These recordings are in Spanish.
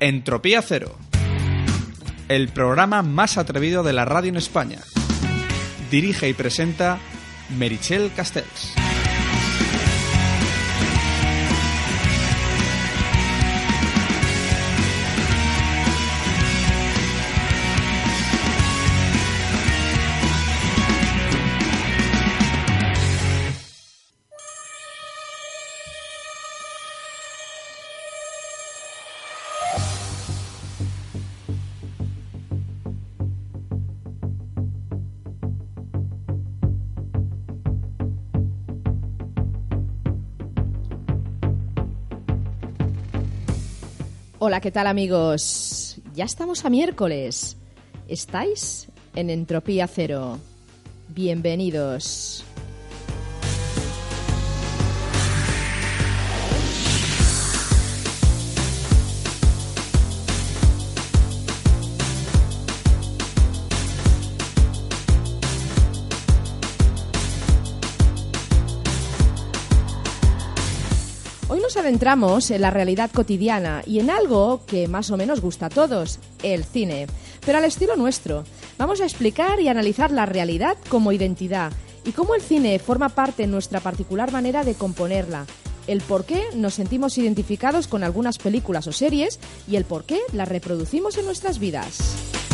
Entropía Cero, el programa más atrevido de la radio en España. Dirige y presenta Merichel Castells. Hola, ¿qué tal amigos? Ya estamos a miércoles. ¿Estáis en Entropía Cero? Bienvenidos. Adentramos en la realidad cotidiana y en algo que más o menos gusta a todos, el cine, pero al estilo nuestro. Vamos a explicar y analizar la realidad como identidad y cómo el cine forma parte de nuestra particular manera de componerla, el por qué nos sentimos identificados con algunas películas o series y el por qué las reproducimos en nuestras vidas.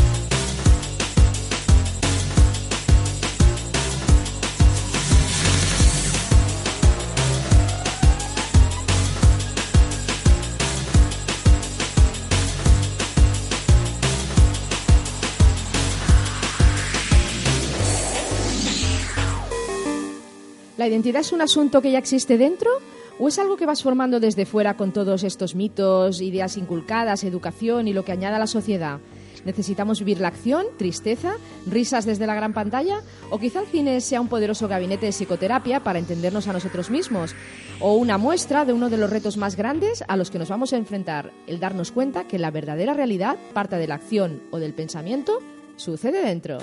¿La identidad es un asunto que ya existe dentro? ¿O es algo que vas formando desde fuera con todos estos mitos, ideas inculcadas, educación y lo que añada la sociedad? ¿Necesitamos vivir la acción, tristeza, risas desde la gran pantalla? ¿O quizá el cine sea un poderoso gabinete de psicoterapia para entendernos a nosotros mismos? ¿O una muestra de uno de los retos más grandes a los que nos vamos a enfrentar, el darnos cuenta que la verdadera realidad, parte de la acción o del pensamiento, sucede dentro?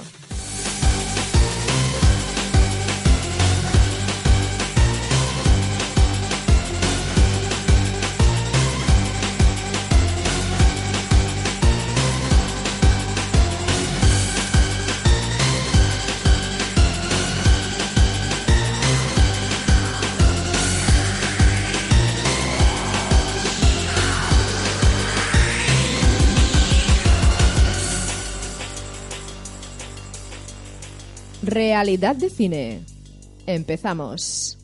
Realidad de cine. Empezamos.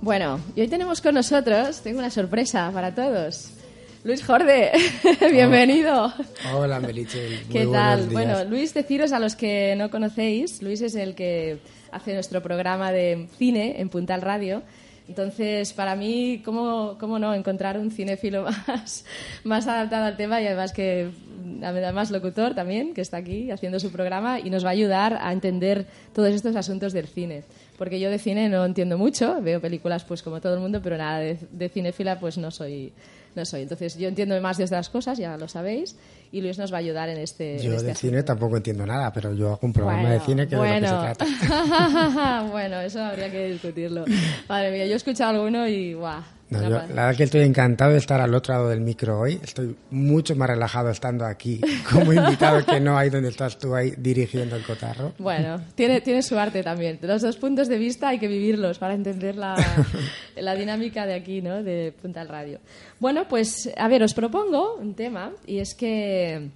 Bueno, y hoy tenemos con nosotros, tengo una sorpresa para todos. Luis Jorde, bienvenido. Hola, Meliche. ¿Qué tal? Bueno, Luis, deciros a los que no conocéis, Luis es el que hace nuestro programa de cine en Puntal Radio. Entonces, para mí, ¿cómo, cómo no encontrar un cinéfilo más, más adaptado al tema y además que además locutor también, que está aquí haciendo su programa y nos va a ayudar a entender todos estos asuntos del cine. Porque yo de cine no entiendo mucho, veo películas pues como todo el mundo, pero nada, de, de cinéfila pues no soy, no soy. Entonces yo entiendo más de estas cosas, ya lo sabéis, y Luis nos va a ayudar en este. Yo en este de asunto. cine tampoco entiendo nada, pero yo hago un programa Bueno, de cine que bueno. es de lo que se trata. bueno, eso habría que discutirlo. Madre mía, yo he escuchado alguno y guau. No, yo, la verdad que estoy encantado de estar al otro lado del micro hoy. Estoy mucho más relajado estando aquí como invitado que no ahí donde estás tú ahí dirigiendo el cotarro. Bueno, tiene, tiene su arte también. Los dos puntos de vista hay que vivirlos para entender la, la dinámica de aquí, ¿no? De Punta al Radio. Bueno, pues, a ver, os propongo un tema y es que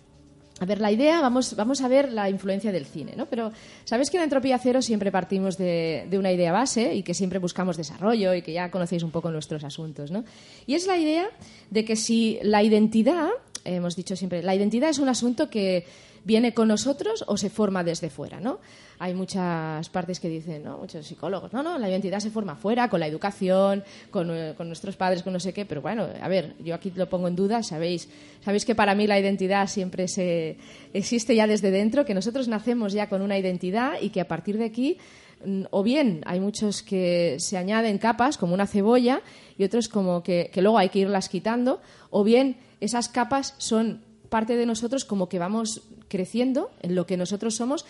a ver, la idea, vamos, vamos a ver la influencia del cine, ¿no? Pero sabes que en Entropía Cero siempre partimos de, de, una idea base y que siempre buscamos desarrollo y que ya conocéis un poco nuestros asuntos, ¿no? Y es la idea de que si la identidad, hemos dicho siempre, la identidad es un asunto que viene con nosotros o se forma desde fuera, ¿no? Hay muchas partes que dicen, ¿no? Muchos psicólogos, no, no, la identidad se forma fuera, con la educación, con, eh, con, nuestros padres, con no sé qué, pero bueno, a ver, yo aquí lo pongo en duda, sabéis, sabéis que para mí la identidad siempre se existe ya desde dentro, que nosotros nacemos ya con una identidad y que a partir de aquí mm, o bien hay muchos que se añaden capas como una cebolla y otros como que luego hay que irlas quitando, o bien esas capas son parte de nosotros como que vamos creciendo en lo que nosotros somos,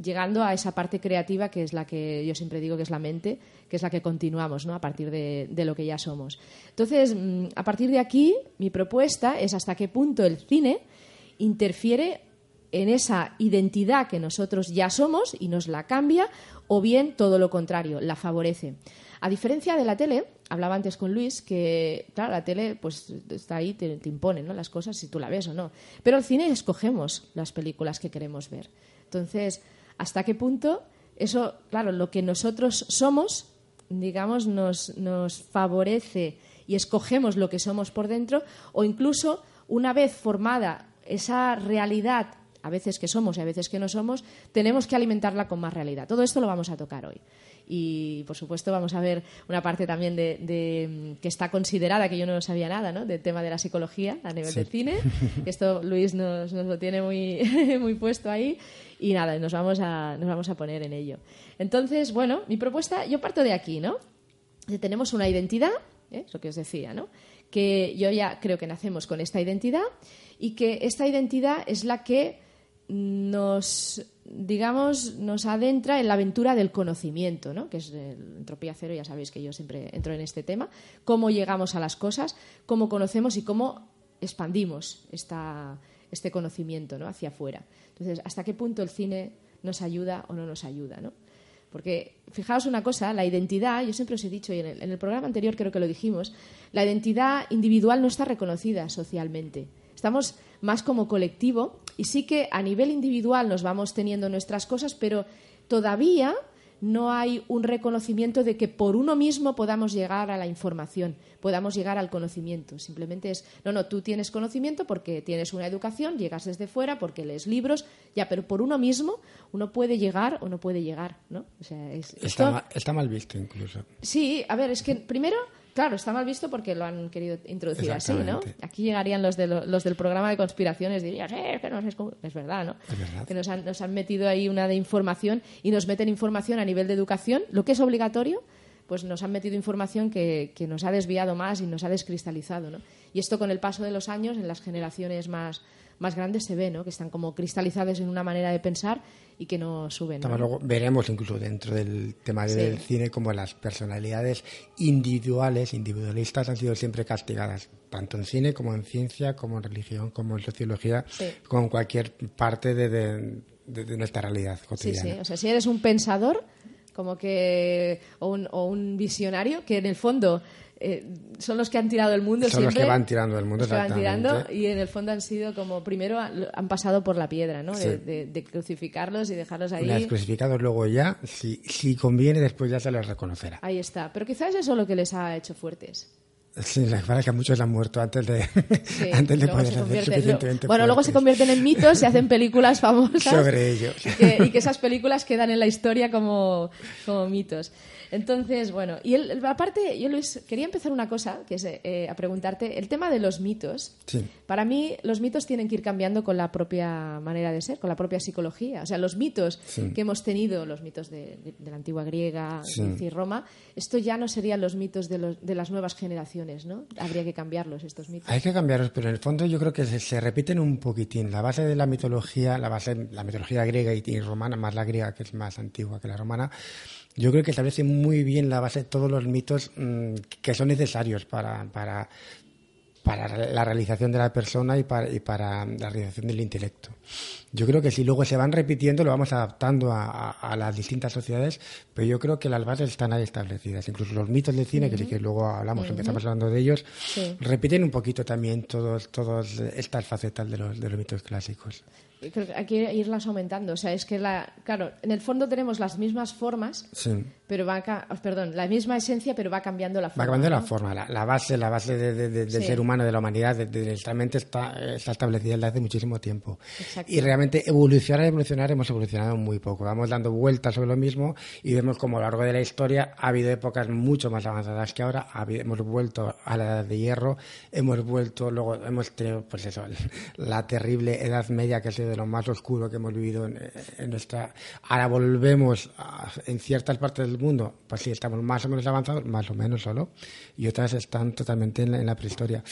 llegando a esa parte creativa que es la que yo siempre digo que es la mente, que es la que continuamos ¿no? a partir de, de lo que ya somos. Entonces, mm, a partir de aquí, mi propuesta es hasta qué punto el cine interfiere en esa identidad que nosotros ya somos y nos la cambia, o bien todo lo contrario, la favorece. A diferencia de la tele, hablaba antes con Luis que, claro, la tele pues está ahí, te, impone ¿no? las cosas si tú la ves o no. Pero el cine escogemos las películas que queremos ver. Entonces, ¿hasta qué punto eso, claro, lo que nosotros somos, digamos, nos favorece y escogemos lo que somos por dentro, o incluso una vez formada esa realidad a veces que somos y a veces que no somos, tenemos que alimentarla con más realidad. Todo esto lo vamos a tocar hoy y por supuesto vamos a ver una parte también de, que está considerada, que yo no sabía nada, ¿no? del tema de la psicología a nivel Sí. de cine. Esto Luis nos, nos lo tiene muy, muy puesto ahí y nada, nos vamos, a, nos vamos a poner en ello. Entonces, bueno, mi propuesta, yo parto de aquí, ¿no? Que Tenemos una identidad, ¿eh? es lo que os decía, ¿no? Que yo ya creo que nacemos con esta identidad y que esta identidad es la que nos digamos nos adentra en la aventura del conocimiento ¿no? que es el entropía cero ya sabéis que yo siempre entro en este tema cómo llegamos a las cosas cómo conocemos y cómo expandimos esta, este conocimiento ¿no? hacia afuera entonces hasta qué punto el cine nos ayuda o no nos ayuda ¿no? porque fijaos una cosa la identidad yo siempre os he dicho y en el, en el programa anterior creo que lo dijimos la identidad individual no está reconocida socialmente estamos más como colectivo y sí que a nivel individual nos vamos teniendo nuestras cosas, pero todavía no hay un reconocimiento de que por uno mismo podamos llegar a la información, podamos llegar al conocimiento. Simplemente es, no, no, tú tienes conocimiento porque tienes una educación, llegas desde fuera porque lees libros, ya, pero por uno mismo uno puede llegar o no puede llegar, ¿no? O sea, es, Está, esto- ma- está mal visto incluso. Sí, a ver, es que primero, claro, está mal visto porque lo han querido introducir así, ¿no? Aquí llegarían los, de lo- los del programa de conspiraciones, dirías, eh, que no es, como-". es verdad, ¿no? Es verdad. Que nos han, nos han metido ahí una de información y nos meten información a nivel de educación, lo que es obligatorio, pues nos han metido información que, que nos ha desviado más y nos ha descristalizado, ¿no? Y esto con el paso de los años, en las generaciones más, más grandes se ve, ¿no? Que están como cristalizadas en una manera de pensar y que no suben. ¿no? Luego veremos incluso dentro del tema Sí. del cine como las personalidades individuales, individualistas han sido siempre castigadas, tanto en cine como en ciencia, como en religión, como en sociología, Sí. como en cualquier parte de, de- de- nuestra realidad Sí, cotidiana. sí. O sea, si eres un pensador, como que. o un, o un visionario, que en el fondo eh, son los que han tirado el mundo Son los que van tirando el mundo, van tirando, y en el fondo han sido como. primero han pasado por la piedra, ¿no? De, Sí. de- de crucificarlos y dejarlos ahí. Vez crucificados, luego ya, si, si conviene, después ya se les reconocerá. Ahí está. Pero quizás eso es lo que les ha hecho fuertes. Sí, la verdad es que a muchos han muerto antes de, Sí, antes de poder suficientemente bueno, luego se convierten en mitos, se hacen películas famosas Sobre ellos. Y que, y que esas películas quedan en la historia como, como mitos. Entonces, bueno, y el- aparte, yo Luis, quería empezar una cosa, que es eh, a preguntarte, el tema de los mitos. Sí. Para mí, los mitos tienen que ir cambiando con la propia manera de ser, con la propia psicología. O sea, los mitos Sí. que hemos tenido, los mitos de, de- de la antigua griega, Sí. Y Roma, esto ya no serían los mitos de, los- de las nuevas generaciones, ¿no? Habría que cambiarlos, estos mitos. Hay que cambiarlos, pero en el fondo yo creo que se, se repiten un poquitín. La base de la mitología, la base, la mitología griega y, romana, más la griega que es más antigua que la romana, yo creo que establece muy bien la base de todos los mitos mm, que son necesarios para, para la realización de la persona y para, y para la realización del intelecto. Yo creo que si luego se van repitiendo, lo vamos adaptando a, a- a las distintas sociedades, pero yo creo que las bases están ahí establecidas. Incluso los mitos del cine, que sí que luego hablamos, empezamos hablando de ellos, Sí. repiten un poquito también todos, todos estas facetas de los, de los mitos clásicos. creo que hay que irlas aumentando. O sea, es que, la, claro, en el fondo tenemos las mismas formas, pero va perdón, la misma esencia, pero va cambiando la forma. Va cambiando la forma. La, base, la base del ser humano, de la humanidad, de, mente está, está establecida desde hace muchísimo tiempo. Y realmente evolucionar, evolucionar, hemos evolucionado muy poco. Vamos dando vueltas sobre lo mismo y vemos como a lo largo de la historia ha habido épocas mucho más avanzadas que ahora. hemos vuelto a la edad de hierro, hemos vuelto, luego hemos tenido, pues eso, la terrible edad media que ha sido de lo más oscuro que hemos vivido en, nuestra. Ahora volvemos en ciertas partes del mundo, pues sí, estamos más o menos avanzados, más o menos solo, y otras están totalmente en la, prehistoria.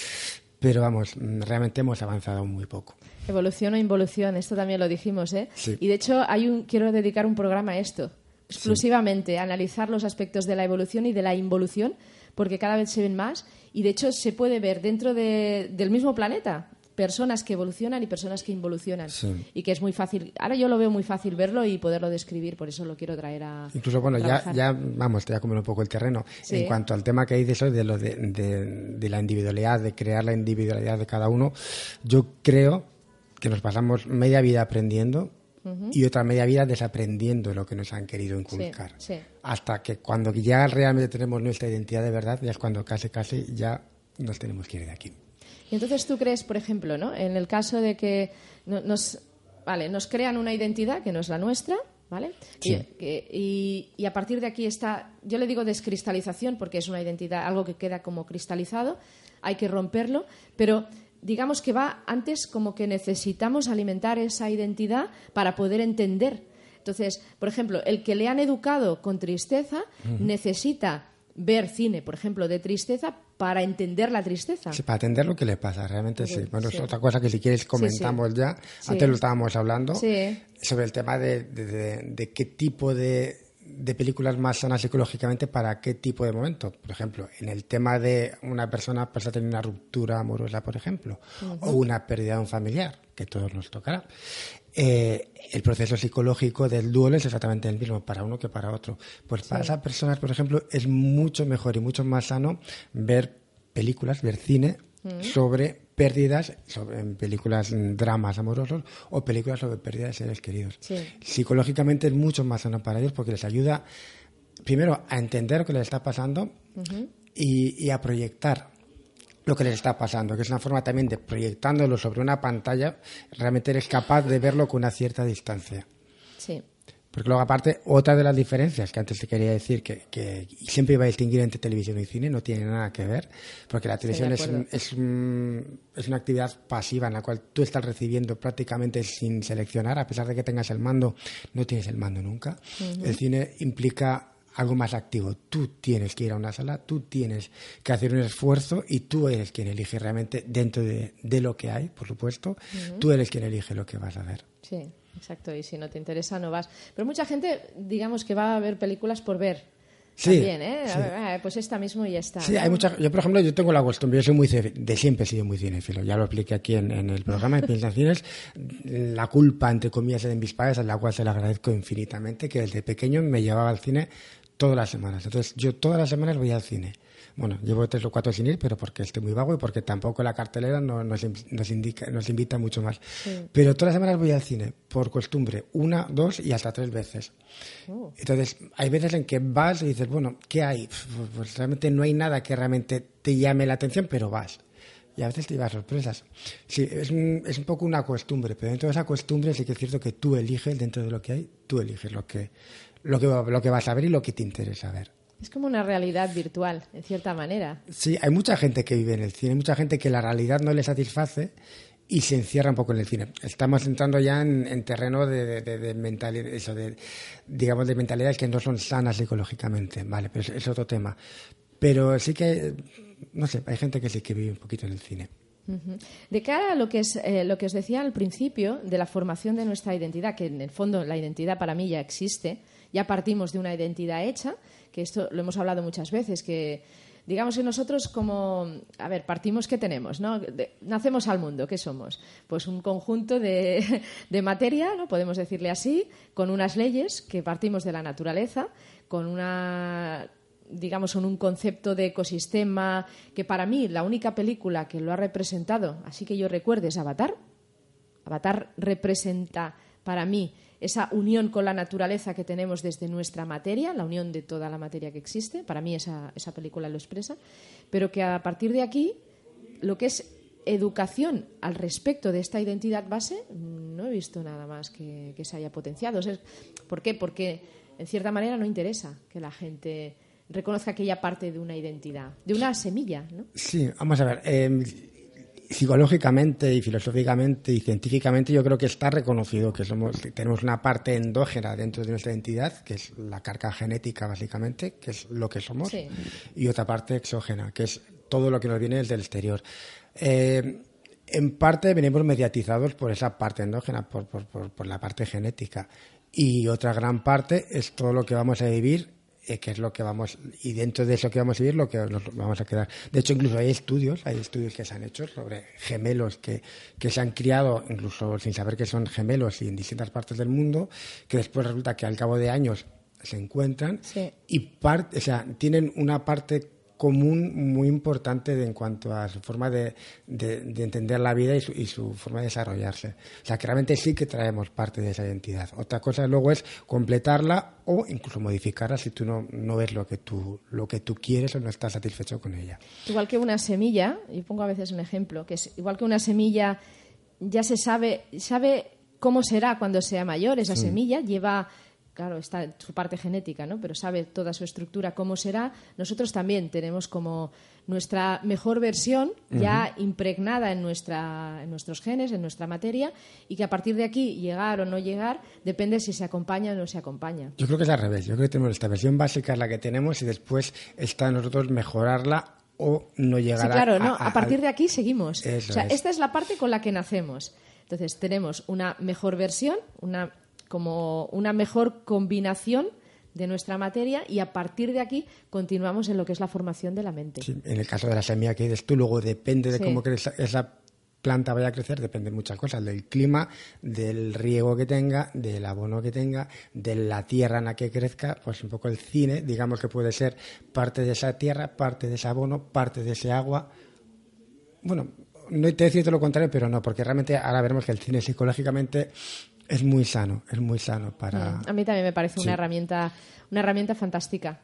Pero vamos, realmente hemos avanzado muy poco. Evolución o involución, esto también lo dijimos, ¿eh? Y de hecho, hay un, quiero dedicar un programa a esto, exclusivamente, a analizar los aspectos de la evolución y de la involución, porque cada vez se ven más y de hecho se puede ver dentro del mismo planeta personas que evolucionan y personas que involucionan. Y que es muy fácil. Ahora yo lo veo muy fácil verlo y poderlo describir, por eso lo quiero traer a. Incluso, bueno, ya, ya vamos, te voy a comer un poco el terreno. En cuanto al tema que dices hoy de, lo de, de, la individualidad, de crear la individualidad de cada uno, yo creo que nos pasamos media vida aprendiendo y otra media vida desaprendiendo lo que nos han querido inculcar. Hasta que cuando ya realmente tenemos nuestra identidad de verdad, ya es cuando casi, casi ya nos tenemos que ir de aquí. Y entonces tú crees, por ejemplo, ¿no? en el caso de que nos, vale, nos crean una identidad que no es la nuestra, ¿vale? Y, y, a partir de aquí está, yo le digo descristalización porque es una identidad, algo que queda como cristalizado, hay que romperlo, pero digamos que va antes como que necesitamos alimentar esa identidad para poder entender. Entonces, por ejemplo, el que le han educado con tristeza necesita ver cine, por ejemplo, de tristeza para entender la tristeza. Sí, para entender lo que le pasa, realmente sí. Bueno, es otra cosa que si quieres comentamos ya. Antes lo estábamos hablando sobre el tema de, qué tipo de, películas más sanas psicológicamente para qué tipo de momento. Por ejemplo, en el tema de una persona pues, a tener una ruptura amorosa, por ejemplo, o una pérdida de un familiar, que todos nos tocará. Eh, el proceso psicológico del duelo es exactamente el mismo para uno que para otro. Pues para esas personas, por ejemplo, es mucho mejor y mucho más sano ver películas, ver cine mm. sobre pérdidas, sobre películas mm, dramas amorosos o películas sobre pérdidas de seres queridos. Psicológicamente es mucho más sano para ellos porque les ayuda, primero, a entender lo que les está pasando y a proyectar lo que les está pasando, que es una forma también de proyectándolo sobre una pantalla, realmente eres capaz de verlo con una cierta distancia. Sí. Porque luego, aparte, otra de las diferencias que antes te quería decir, que, que siempre iba a distinguir entre televisión y cine, no tiene nada que ver, porque la televisión es, es, es, una actividad pasiva en la cual tú estás recibiendo prácticamente sin seleccionar, a pesar de que tengas el mando, no tienes el mando nunca. El cine implica algo más activo. Tú tienes que ir a una sala, tú tienes que hacer un esfuerzo y tú eres quien elige realmente dentro de, lo que hay, por supuesto, tú eres quien elige lo que vas a ver. Sí, exacto. Y si no te interesa, no vas. Pero mucha gente, digamos que va a ver películas por ver. Sí, También, ¿eh? Ah, pues esta mismo y ya está. Sí, hay mucha, yo, por ejemplo, yo tengo la costumbre, yo soy muy, de siempre he sido muy cinéfilo, ya lo expliqué aquí en, el programa de Piensaciones, la culpa, entre comillas, de mis padres, a la cual se le agradezco infinitamente, que desde pequeño me llevaba al cine todas las semanas. Entonces, yo todas las semanas voy al cine. Bueno, llevo tres o cuatro sin ir, pero porque estoy muy vago y porque tampoco la cartelera no, nos, indica, nos invita mucho más. Pero todas las semanas voy al cine, por costumbre, una, dos y hasta tres veces. Oh. Entonces, hay veces en que vas y dices, bueno, ¿qué hay? Pues realmente no hay nada que realmente te llame la atención, pero vas. Y a veces te llevas sorpresas. Sí, es un, es un poco una costumbre, pero dentro de esa costumbre sí que es cierto que tú eliges, dentro de lo que hay, tú eliges lo que, lo que, lo que vas a ver y lo que te interesa ver. Es como una realidad virtual, en cierta manera. Sí, hay mucha gente que vive en el cine, mucha gente que la realidad no le satisface y se encierra un poco en el cine. Estamos entrando ya en, terreno de, de, mentalidad, eso de, digamos, de mentalidades que no son sanas psicológicamente, vale, pero es, otro tema. Pero sí que, no sé, hay gente que sí que vive un poquito en el cine. De cara a lo que, es, eh, lo que os decía al principio de la formación de nuestra identidad, que en el fondo la identidad para mí ya existe, ya partimos de una identidad hecha, que esto lo hemos hablado muchas veces, que digamos que nosotros como, a ver, partimos que tenemos, ¿no? nacemos al mundo, ¿qué somos? Pues un conjunto de, de, materia, ¿no? Podemos decirle así, con unas leyes que partimos de la naturaleza, con una digamos, un concepto de ecosistema que para mí la única película que lo ha representado, así que yo recuerdo, es Avatar. Avatar representa para mí esa unión con la naturaleza que tenemos desde nuestra materia, la unión de toda la materia que existe. Para mí esa, esa película lo expresa. Pero que a partir de aquí, lo que es educación al respecto de esta identidad base, no he visto nada más que, se haya potenciado. ¿Por qué? Porque, en cierta manera, no interesa que la gente reconozca aquella parte de una identidad, de una semilla. ¿no? Sí, vamos a ver. Em, psicológicamente y filosóficamente y científicamente yo creo que está reconocido que somos tenemos una parte endógena dentro de nuestra identidad que es la carga genética básicamente que es lo que somos y otra parte exógena que es todo lo que nos viene desde el exterior eh, en parte venimos mediatizados por esa parte endógena, por, por, la parte genética. Y otra gran parte es todo lo que vamos a vivir, que es lo que vamos, y dentro de eso que vamos a vivir, lo que nos vamos a quedar. De hecho, incluso hay estudios, hay estudios que se han hecho sobre gemelos que, que se han criado, incluso sin saber que son gemelos y en distintas partes del mundo, que después resulta que al cabo de años se encuentran y parte, o sea, tienen una parte común muy importante en cuanto a su forma de, entender la vida y su, forma de desarrollarse. O sea, que realmente sí que traemos parte de esa identidad. Otra cosa luego es completarla o incluso modificarla si tú no, no ves lo que tú, lo que tú quieres o no estás satisfecho con ella. Igual que una semilla, y pongo a veces un ejemplo, que es igual que una semilla ya se sabe, sabe cómo será cuando sea mayor esa semilla, lleva claro, está su parte genética, ¿no? Pero sabe toda su estructura cómo será. Nosotros también tenemos como nuestra mejor versión ya impregnada en, nuestra, en nuestros genes, en nuestra materia, y que a partir de aquí llegar o no llegar depende si se acompaña o no se acompaña. Yo creo que es al revés. Yo creo que tenemos esta versión básica, la que tenemos, y después está en nosotros mejorarla o no llegar sí, claro, no, a, partir de aquí seguimos. o sea, esta es la parte con la que nacemos. Entonces, tenemos una mejor versión, una como una mejor combinación de nuestra materia y a partir de aquí continuamos en lo que es la formación de la mente. en el caso de la semilla que dices tú, luego depende de cómo esa planta vaya a crecer, depende de muchas cosas, del clima, del riego que tenga, del abono que tenga, de la tierra en la que crezca, pues un poco el cine, digamos que puede ser parte de esa tierra, parte de ese abono, parte de ese agua. Bueno, no te decir lo contrario, pero no, porque realmente ahora veremos que el cine psicológicamente es muy sano, es muy sano para... Mm, a mí también me parece una herramienta, una herramienta fantástica.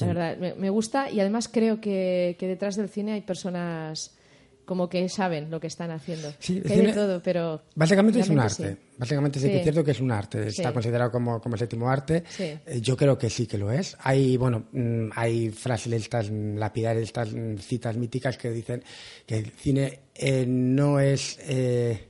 La verdad, me, gusta y además creo que, detrás del cine hay personas como que saben lo que están haciendo. Sí, que todo, pero... Básicamente es un arte. Básicamente sí, que es cierto que es un arte. Está considerado como, como séptimo arte. Eh, yo creo que sí que lo es. Hay, bueno, mm, hay frases estas lapidares, estas citas míticas que dicen que el cine eh, no es... Eh,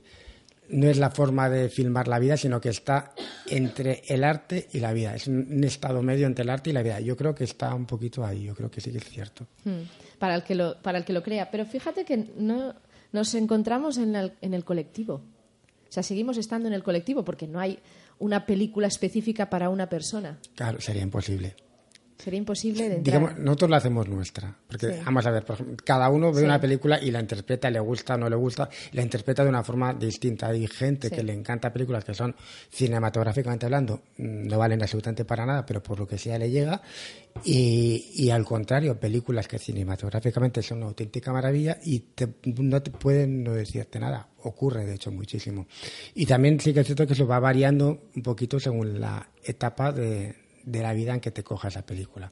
no es la forma de filmar la vida, sino que está entre el arte y la vida. Es un estado medio entre el arte y la vida. Yo creo que está un poquito ahí, yo creo que sí que es cierto. Hmm. Para, el que lo, para el que lo crea. Pero fíjate que no, nos encontramos en el, en el colectivo. O sea, seguimos estando en el colectivo porque no hay una película específica para una persona. Claro, sería imposible. Sería imposible de Digamos, nosotros la hacemos nuestra. Porque, vamos a ver, cada uno ve una película y la interpreta, le gusta o no le gusta, la interpreta de una forma distinta. Hay gente que le encanta películas que son cinematográficamente hablando, mm, no valen absolutamente para nada, pero por lo que sea le llega. Y, y al contrario, películas que cinematográficamente son una auténtica maravilla y no te pueden no decirte nada. Ocurre, de hecho, muchísimo. Y también sí que es cierto que eso va variando un poquito según la etapa de de la vida en que te coja esa película.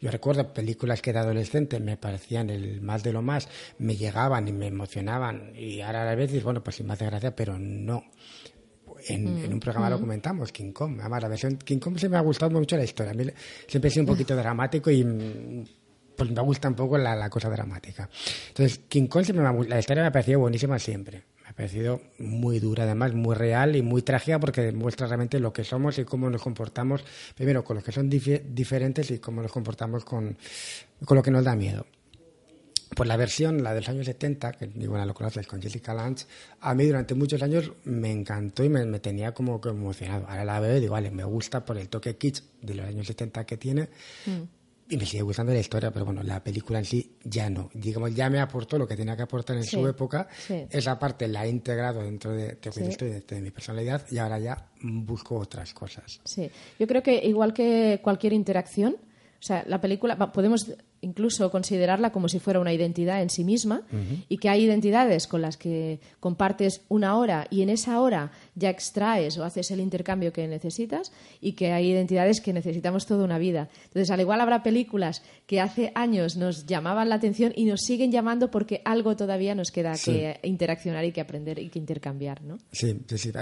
Yo recuerdo películas que de adolescente me parecían el más de lo más, me llegaban y me emocionaban y ahora a veces, bueno, pues sí me hace gracia, pero no. En, mm. un programa lo mm. comentamos, King Kong. Además, la versión King Kong se me ha gustado mucho la historia. A mí siempre he sido un poquito dramático y mm, pues me gusta un poco la, cosa dramática. Entonces, King Kong siempre me la historia me ha parecido buenísima siempre ha parecido muy dura, además muy real y muy trágica porque demuestra realmente lo que somos y cómo nos comportamos, primero con los que son diferentes y cómo nos comportamos con, con lo que nos da miedo. Pues la versión, la de los años 70, que igual lo conoces, con Jessica Lange, a mí durante muchos años me encantó y me, tenía como, emocionado. Ahora la veo y digo, vale, me gusta por el toque kitsch de los años 70 que tiene, mm y me sigue gustando la historia, pero bueno, la película en sí ya no. Digamos, ya me aportó lo que tenía que aportar en su época. Esa parte la he integrado dentro de, de, mi personalidad y ahora ya busco otras cosas. Sí, yo creo que igual que cualquier interacción, o sea, la película, podemos incluso considerarla como si fuera una identidad en sí misma y que hay identidades con las que compartes una hora y en esa hora ya extraes o haces el intercambio que necesitas y que hay identidades que necesitamos toda una vida. Entonces, al igual habrá películas que hace años nos llamaban la atención y nos siguen llamando porque algo todavía nos queda que interaccionar y que aprender y que intercambiar, ¿no? Sí, sí,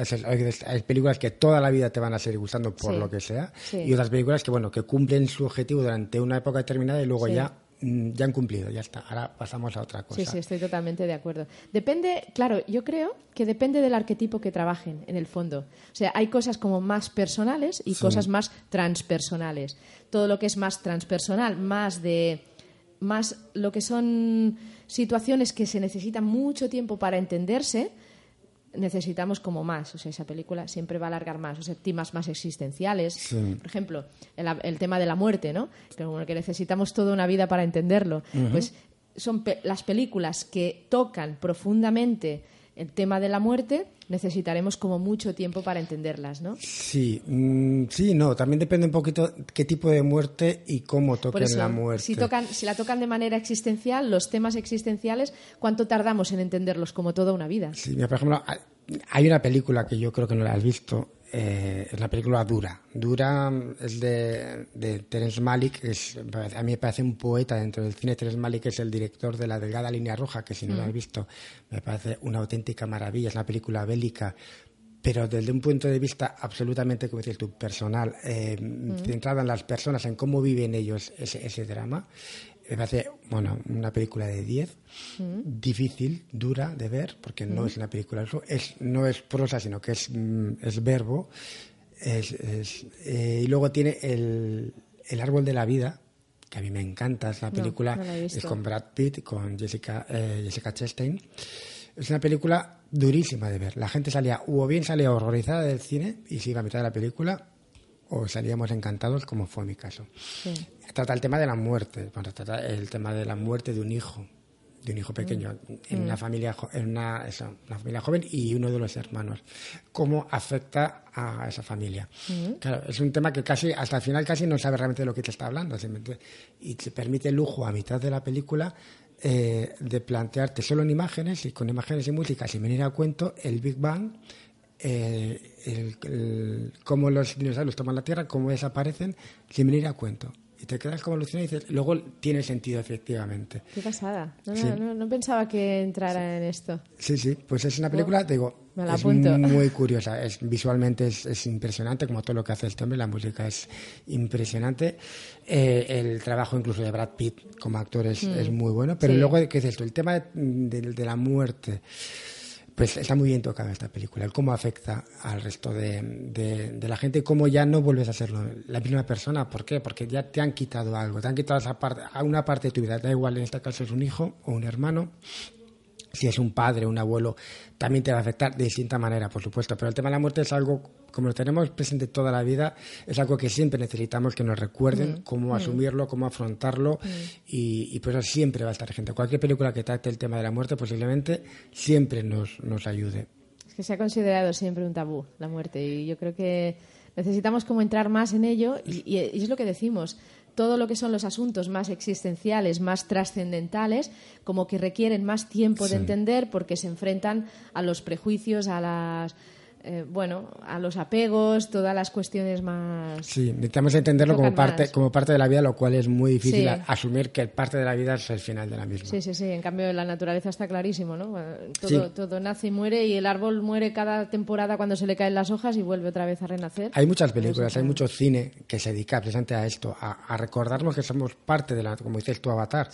Hay, películas que toda la vida te van a seguir gustando por lo que sea y otras películas que, bueno, que cumplen su objetivo durante una época determinada y luego ya ya han cumplido, ya está. Ahora pasamos a otra cosa. Sí, sí, estoy totalmente de acuerdo. Depende, claro, yo creo que depende del arquetipo que trabajen, en el fondo. O sea, hay cosas como más personales y cosas más transpersonales. Todo lo que es más transpersonal, más de más lo que son situaciones que se necesitan mucho tiempo para entenderse, necesitamos como más. O sea, esa película siempre va a alargar más. O sea, temas más existenciales. Por ejemplo, el, tema de la muerte, ¿no? Como que necesitamos toda una vida para entenderlo. Pues son las películas que tocan profundamente el tema de la muerte, necesitaremos como mucho tiempo para entenderlas, ¿no? Sí, mm, sí, no, también depende un poquito qué tipo de muerte y cómo toquen la muerte. Si, tocan, si la tocan de manera existencial, los temas existenciales, ¿cuánto tardamos en entenderlos como toda una vida? Sí, por ejemplo, hay una película que yo creo que no la has visto, eh, es la película Dura. Dura es de, de Terence Malick, es, a mí me parece un poeta dentro del cine. Terence Malick es el director de La Delgada Línea Roja, que si no has mm. visto, me parece una auténtica maravilla. Es una película bélica, pero desde un punto de vista absolutamente, como dices tú, personal, eh, mm. centrada en las personas, en cómo viven ellos ese, ese drama me parece, bueno, una película de 10, mm. difícil, dura de ver, porque no mm. es una película, es, no es prosa, sino que es, mm, es verbo. Es, eh, y luego tiene el, el, Árbol de la Vida, que a mí me encanta, es una película, es con Brad Pitt, con Jessica, eh, Jessica Chastain. Es una película durísima de ver. La gente salía, o bien salía horrorizada del cine y se iba a mitad de la película, o salíamos encantados, como fue mi caso. Trata el tema de la muerte, trata el tema de la muerte de un hijo, de un hijo pequeño, mm. en, una mm. familia, en una, familia joven y uno de los hermanos. ¿Cómo afecta a esa familia? Mm. Claro, es un tema que casi, hasta el final casi no sabe realmente de lo que te está hablando. Y te permite el lujo a mitad de la película eh, de plantearte solo en imágenes y con imágenes y música, sin venir a cuento, el Big Bang eh, el, cómo los dinosaurios toman la Tierra, cómo desaparecen, sin venir a cuento. Y te quedas como alucinado y dices, luego tiene sentido efectivamente. Qué pasada. No, pensaba que entrara en esto. Sí, sí, pues es una película, te digo, es muy curiosa. Es, visualmente es, impresionante, como todo lo que hace este hombre, la música es impresionante. Eh, el trabajo incluso de Brad Pitt como actor es, mm. muy bueno. Pero luego, ¿qué es esto? El tema de la muerte pues está muy bien tocada esta película, el cómo afecta al resto de, la gente, cómo ya no vuelves a ser la misma persona. ¿Por qué? Porque ya te han quitado algo, te han quitado esa parte, una parte de tu vida. Da igual, en este caso es un hijo o un hermano, si es un padre, un abuelo, también te va a afectar de distinta manera, por supuesto. Pero el tema de la muerte es algo, como lo tenemos presente toda la vida, es algo que siempre necesitamos que nos recuerden mm. cómo mm. asumirlo, cómo afrontarlo, mm. y, y, por eso siempre va a estar gente. Cualquier película que trate el tema de la muerte posiblemente siempre nos, nos ayude. Es que se ha considerado siempre un tabú la muerte, y yo creo que necesitamos como entrar más en ello, y es lo que decimos todo lo que son los asuntos más existenciales, más trascendentales, como que requieren más tiempo de entender porque se enfrentan a los prejuicios, a las eh, bueno, a los apegos, todas las cuestiones más. Sí, necesitamos entenderlo como parte, como parte de la vida, lo cual es muy difícil asumir que parte de la vida es el final de la misma. Sí, sí, sí. En cambio, la naturaleza está clarísimo, ¿no? Todo, todo nace y muere y el árbol muere cada temporada cuando se le caen las hojas y vuelve otra vez a renacer. Hay muchas películas, hay mucho cine que se dedica precisamente a esto, a, recordarnos que somos parte de la, como dices tu Avatar,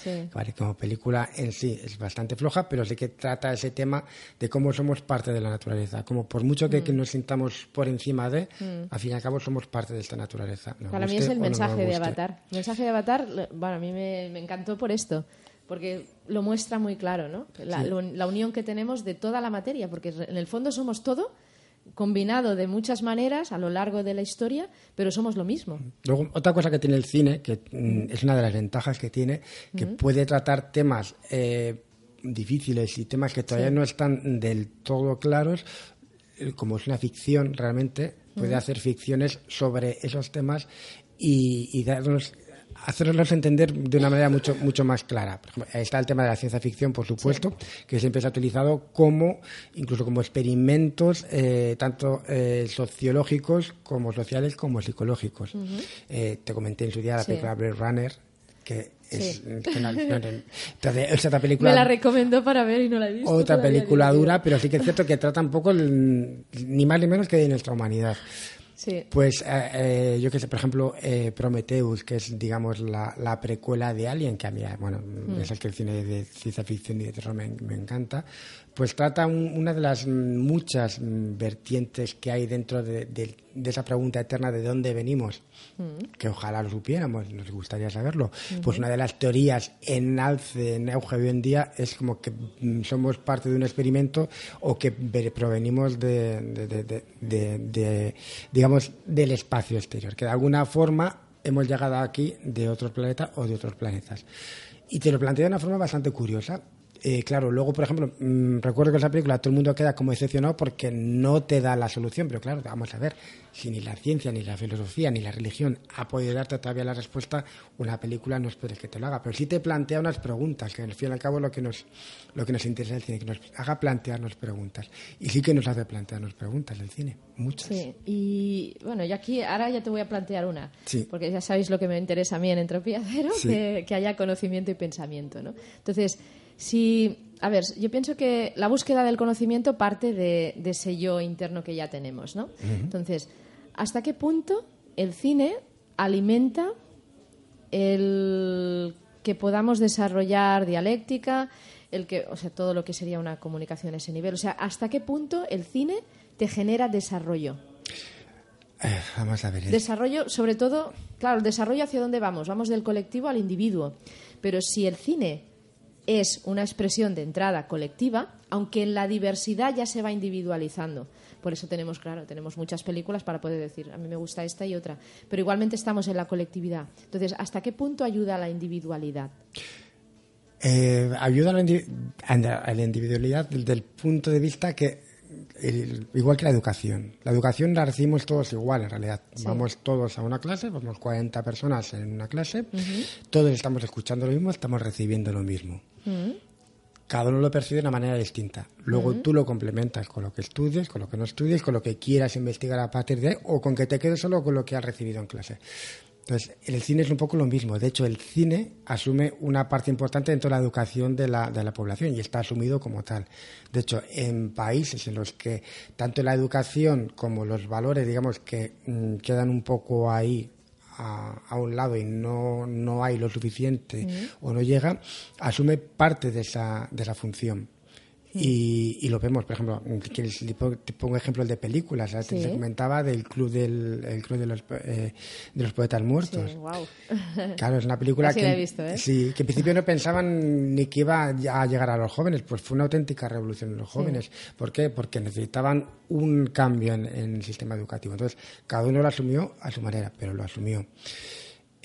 como película en sí es bastante floja, pero sí que trata ese tema de cómo somos parte de la naturaleza, como por mucho que que, nos sintamos por encima de, mm. al fin y al cabo somos parte de esta naturaleza. Para mí es el mensaje de Avatar. El mensaje de Avatar, bueno, a mí me, encantó por esto porque lo muestra muy claro, ¿no? La, unión que tenemos de toda la materia, porque en el fondo somos todo combinado de muchas maneras a lo largo de la historia, pero somos lo mismo. Luego, otra cosa que tiene el cine, que mm, es una de las ventajas que tiene, que puede tratar temas eh, difíciles y temas que todavía no están del todo claros, como es una ficción realmente, puede hacer ficciones sobre esos temas y, darnos hacerlos entender de una manera mucho, mucho más clara. está el tema de la ciencia ficción, por supuesto, que siempre se ha utilizado como, incluso como experimentos, eh, tanto eh, sociológicos como sociales como psicológicos. Eh, te comenté en su día la película Blade Runner, que es película me la recomendó para ver y no la he visto otra película dura pero sí que es cierto que trata un poco ni más ni menos que de nuestra humanidad. Pues eh, eh, yo que sé, por ejemplo, eh, Prometheus, que es, digamos, la, precuela de Alien, que a mí, bueno, mm. es el que el cine de ciencia ficción y de terror me, encanta, pues trata una de las muchas vertientes que hay dentro de, esa pregunta eterna de dónde venimos, mm. que ojalá lo supiéramos, nos gustaría saberlo. Pues una de las teorías en alce, en auge hoy en día, es como que mm, somos parte de un experimento o que provenimos de, de digamos, del espacio exterior, que de alguna forma hemos llegado aquí de otro planeta o de otros planetas. Y te lo planteo de una forma bastante curiosa. Eh, claro, luego, por ejemplo, mm, recuerdo que esa película todo el mundo queda como decepcionado porque no te da la solución, pero claro, vamos a ver, si ni la ciencia, ni la filosofía, ni la religión ha podido darte todavía la respuesta, una película no esperes que te lo haga, pero sí te plantea unas preguntas, que al fin y al cabo lo que nos, lo que nos interesa el cine, que nos haga plantearnos preguntas. Y sí que nos hace plantearnos preguntas el cine, muchas. Sí, y bueno, yo aquí ahora ya te voy a plantear una, porque ya sabéis lo que me interesa a mí en Entropía Cero, que, que haya conocimiento y pensamiento, ¿no? Entonces, si, a ver, yo pienso que la búsqueda del conocimiento parte de, ese yo interno que ya tenemos, ¿no? Entonces, ¿hasta qué punto el cine alimenta el que podamos desarrollar dialéctica, el que, o sea, todo lo que sería una comunicación a ese nivel? O sea, ¿hasta qué punto el cine te genera desarrollo? Eh, vamos a ver. Desarrollo, sobre todo, claro, el desarrollo hacia dónde vamos, vamos del colectivo al individuo. Pero si el cine es una expresión de entrada colectiva, aunque en la diversidad ya se va individualizando. Por eso tenemos, claro, tenemos muchas películas para poder decir, a mí me gusta esta y otra, pero igualmente estamos en la colectividad. Entonces, ¿hasta qué punto ayuda a la individualidad? Eh, ayuda a la, individualidad desde el punto de vista que igual que la educación. La educación la recibimos todos igual, en realidad. Vamos todos a una clase, vamos 40 personas en una clase, todos estamos escuchando lo mismo, estamos recibiendo lo mismo. Cada uno lo percibe de una manera distinta. Luego tú lo complementas con lo que estudies, con lo que no estudies, con lo que quieras investigar a partir de ahí, o con que te quedes solo con lo que has recibido en clase. Entonces, el cine es un poco lo mismo. De hecho, el cine asume una parte importante dentro de la educación de la, de la población y está asumido como tal. De hecho, en países en los que tanto la educación como los valores, digamos, que mm, quedan un poco ahí a, un lado y no, no hay lo suficiente o no llega, asume parte de esa, de esa función. Y, lo vemos, por ejemplo, te pongo ejemplos de películas. Te comentaba del Club, del, el club de, los, eh, de los Poetas Muertos. Claro, es una película que, ¿eh? sí, que en principio no pensaban ni que iba a llegar a los jóvenes. Pues fue una auténtica revolución en los jóvenes. ¿Por qué? Porque necesitaban un cambio en, en el sistema educativo. Entonces, cada uno lo asumió a su manera, pero lo asumió.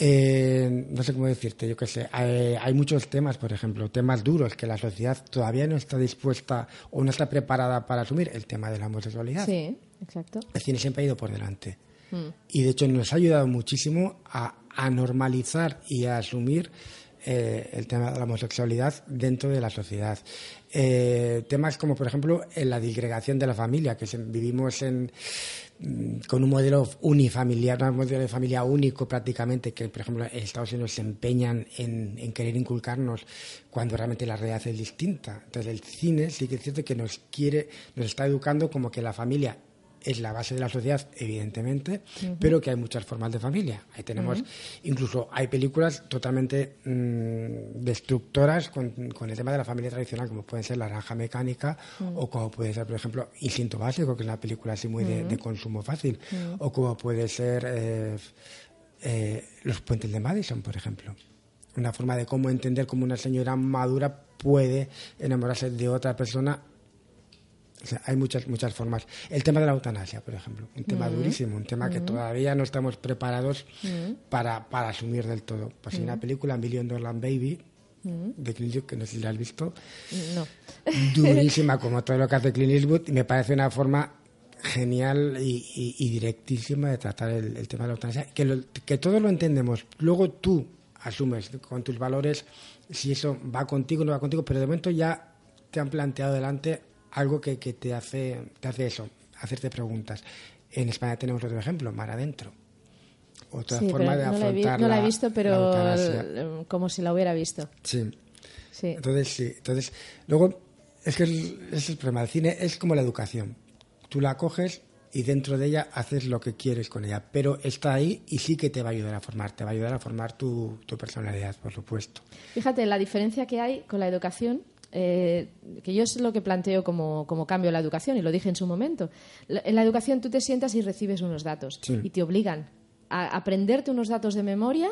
Eh, no sé cómo decirte, yo qué sé. Hay, muchos temas, por ejemplo, temas duros que la sociedad todavía no está dispuesta o no está preparada para asumir. El tema de la homosexualidad. Sí, exacto. El cine siempre ha ido por delante. Mm. Y de hecho nos ha ayudado muchísimo a, normalizar y a asumir eh, el tema de la homosexualidad dentro de la sociedad. Eh, temas como, por ejemplo, la disgregación de la familia, que vivimos en con un modelo unifamiliar, un modelo de familia único prácticamente, que por ejemplo Estados Unidos se empeñan en, querer inculcarnos cuando realmente la realidad es distinta. Entonces el cine sí que es cierto que nos quiere, nos está educando como que la familia es la base de la sociedad, evidentemente, pero que hay muchas formas de familia. Ahí tenemos, incluso hay películas totalmente mm, destructoras con, el tema de la familia tradicional, como puede ser La Naranja Mecánica, o como puede ser, por ejemplo, Instinto Básico, que es una película así muy de, consumo fácil, o como puede ser eh, eh, Los Puentes de Madison, por ejemplo. Una forma de cómo entender cómo una señora madura puede enamorarse de otra persona hay muchas, muchas formas. El tema de la eutanasia, por ejemplo, un tema durísimo, un tema que todavía no estamos preparados para, para, asumir del todo. Pues hay una película, Million Dollar Baby, de Clint Eastwood, que no sé si la has visto. No. Durísima, como todo lo que hace Clint Eastwood, y me parece una forma genial y, directísima de tratar el, tema de la eutanasia, que, que todos lo entendemos. Luego tú asumes con tus valores si eso va contigo o no va contigo, pero de momento ya te han planteado delante algo que, que te, hace, te hace eso, hacerte preguntas. En España tenemos otro ejemplo, Mar Adentro. Otra forma de afrontar No la, he visto, pero como si la hubiera visto. Sí. sí. Entonces, sí. Entonces, luego, es que es el problema del cine, es como la educación. Tú la coges y dentro de ella haces lo que quieres con ella, pero está ahí y sí que te va a ayudar a formar, te va a ayudar a formar tu, tu personalidad, por supuesto. Fíjate, la diferencia que hay con la educación eh, que yo es lo que planteo como, como, cambio en la educación y lo dije en su momento. En la educación tú te sientas y recibes unos datos y te obligan a aprenderte unos datos de memoria.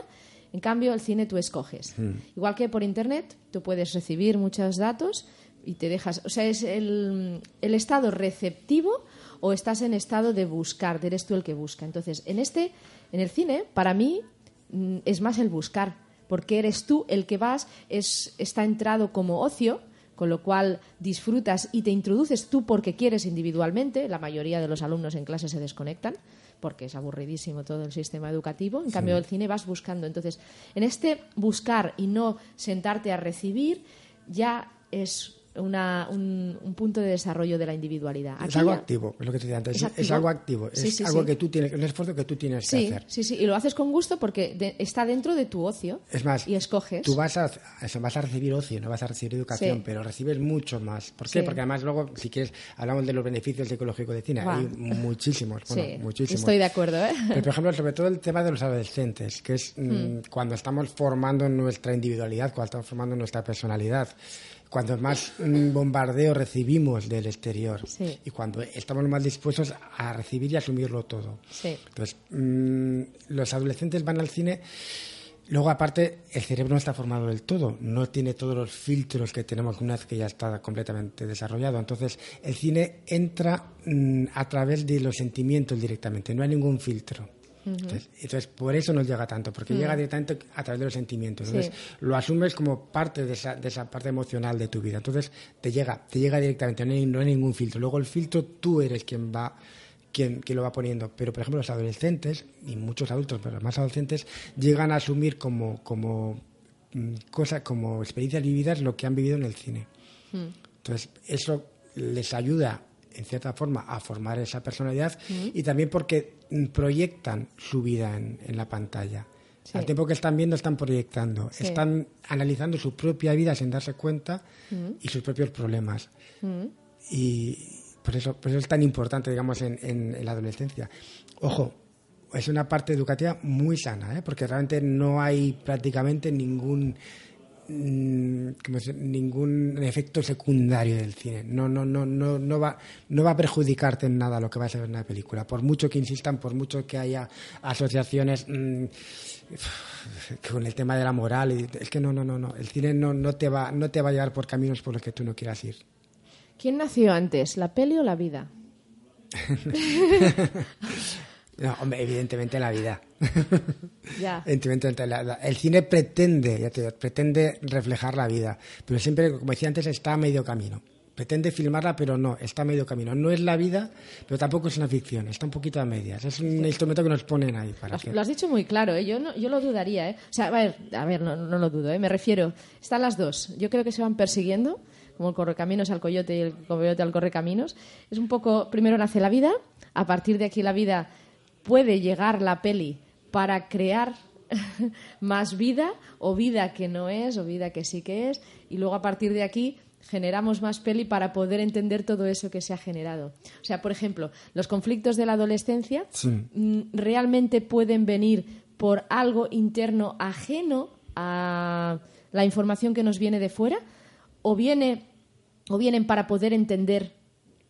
En cambio, el cine tú escoges. Hmm. Igual que por Internet, tú puedes recibir muchos datos y te dejas. O sea, es el, el estado receptivo o estás en estado de buscar, eres tú el que busca. Entonces, en este, en el cine, para mí mm, es más el buscar, porque eres tú el que vas, es, está entrado como ocio, con lo cual disfrutas y te introduces tú porque quieres individualmente. La mayoría de los alumnos en clase se desconectan porque es aburridísimo todo el sistema educativo. En cambio, el cine vas buscando. Entonces, en este buscar y no sentarte a recibir, ya es un, punto de desarrollo de la individualidad. es algo activo, es lo que te decía antes. Es, algo activo, es algo que tú tienes, un esfuerzo que tú tienes que hacer. Sí, sí, y lo haces con gusto porque está dentro de tu ocio. Es más, y escoges. Tú vas a, vas a recibir ocio, no vas a recibir educación, pero recibes mucho más. ¿Por qué? Porque además luego, si quieres, hablamos de los beneficios psicológicos de cine. Hay muchísimos, bueno, muchísimos. Estoy de acuerdo, ¿eh? Pero, por ejemplo, sobre todo el tema de los adolescentes, que es mm, hmm. cuando estamos formando nuestra individualidad, cuando estamos formando nuestra personalidad cuando más bombardeo recibimos del exterior y cuando estamos más dispuestos a recibir y asumirlo todo. Entonces, mm, los adolescentes van al cine. Luego, aparte, el cerebro no está formado del todo, no tiene todos los filtros que tenemos una vez que ya está completamente desarrollado. Entonces, el cine entra mm, a través de los sentimientos directamente, no hay ningún filtro entonces, por eso nos llega tanto, porque llega mm. directamente a través de los sentimientos. Entonces, lo asumes como parte de esa, de esa parte emocional de tu vida. Entonces, te llega, te llega directamente, no hay, no hay ningún filtro. Luego, el filtro tú eres quien va quien, lo va poniendo. Pero, por ejemplo, los adolescentes, y muchos adultos, pero más adolescentes, llegan a asumir como, como mm, cosas, como experiencias vividas lo que han vivido en el cine. Mm. Entonces, eso les ayuda en cierta forma, a formar esa personalidad y también porque proyectan su vida en, la pantalla. Al tiempo que están viendo, están proyectando, están analizando su propia vida sin darse cuenta y sus propios problemas. Y por eso, por eso es tan importante, digamos, en, en, la adolescencia. Ojo, es una parte educativa muy sana, ¿eh? porque realmente no hay prácticamente ningún Mm, ningún efecto secundario del cine. No, no, no, no, no, va, no va a perjudicarte en nada lo que vas a ver en una película. Por mucho que insistan, por mucho que haya asociaciones mm, con el tema de la moral, es que no, no, no, no. El cine no, no, te va, no te va a llevar por caminos por los que tú no quieras ir. ¿Quién nació antes, la peli o la vida? No, hombre, evidentemente la vida. Ya. el cine pretende, ya te pretende reflejar la vida, pero siempre, como decía antes, está a medio camino. Pretende filmarla, pero no, está a medio camino. No es la vida, pero tampoco es una ficción, está un poquito a medias. Es un instrumento que nos ponen ahí. Para lo, has dicho muy claro, ¿eh? yo, no, yo lo dudaría. ¿eh? O sea, a ver, a ver no, no lo dudo, ¿eh? me refiero. Están las dos. Yo creo que se van persiguiendo, como el correcaminos al coyote y el coyote al correcaminos. Es un poco, primero nace la vida, a partir de aquí la vida puede llegar la peli para crear más vida o vida que no es o vida que sí que es y luego a partir de aquí generamos más peli para poder entender todo eso que se ha generado. O sea, por ejemplo, los conflictos de la adolescencia mm, realmente pueden venir por algo interno ajeno a la información que nos viene de fuera o viene o vienen para poder entender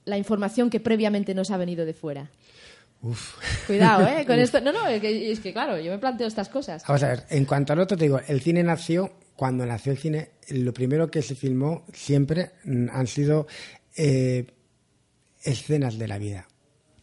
la información que previamente nos ha venido de fuera. Cuidado, ¿eh? Con esto. No, no, es que, claro, yo me planteo estas cosas. Vamos a ver, en cuanto al otro, te digo, el cine nació, cuando nació el cine, lo primero que se filmó siempre mm, han sido eh, escenas de la vida.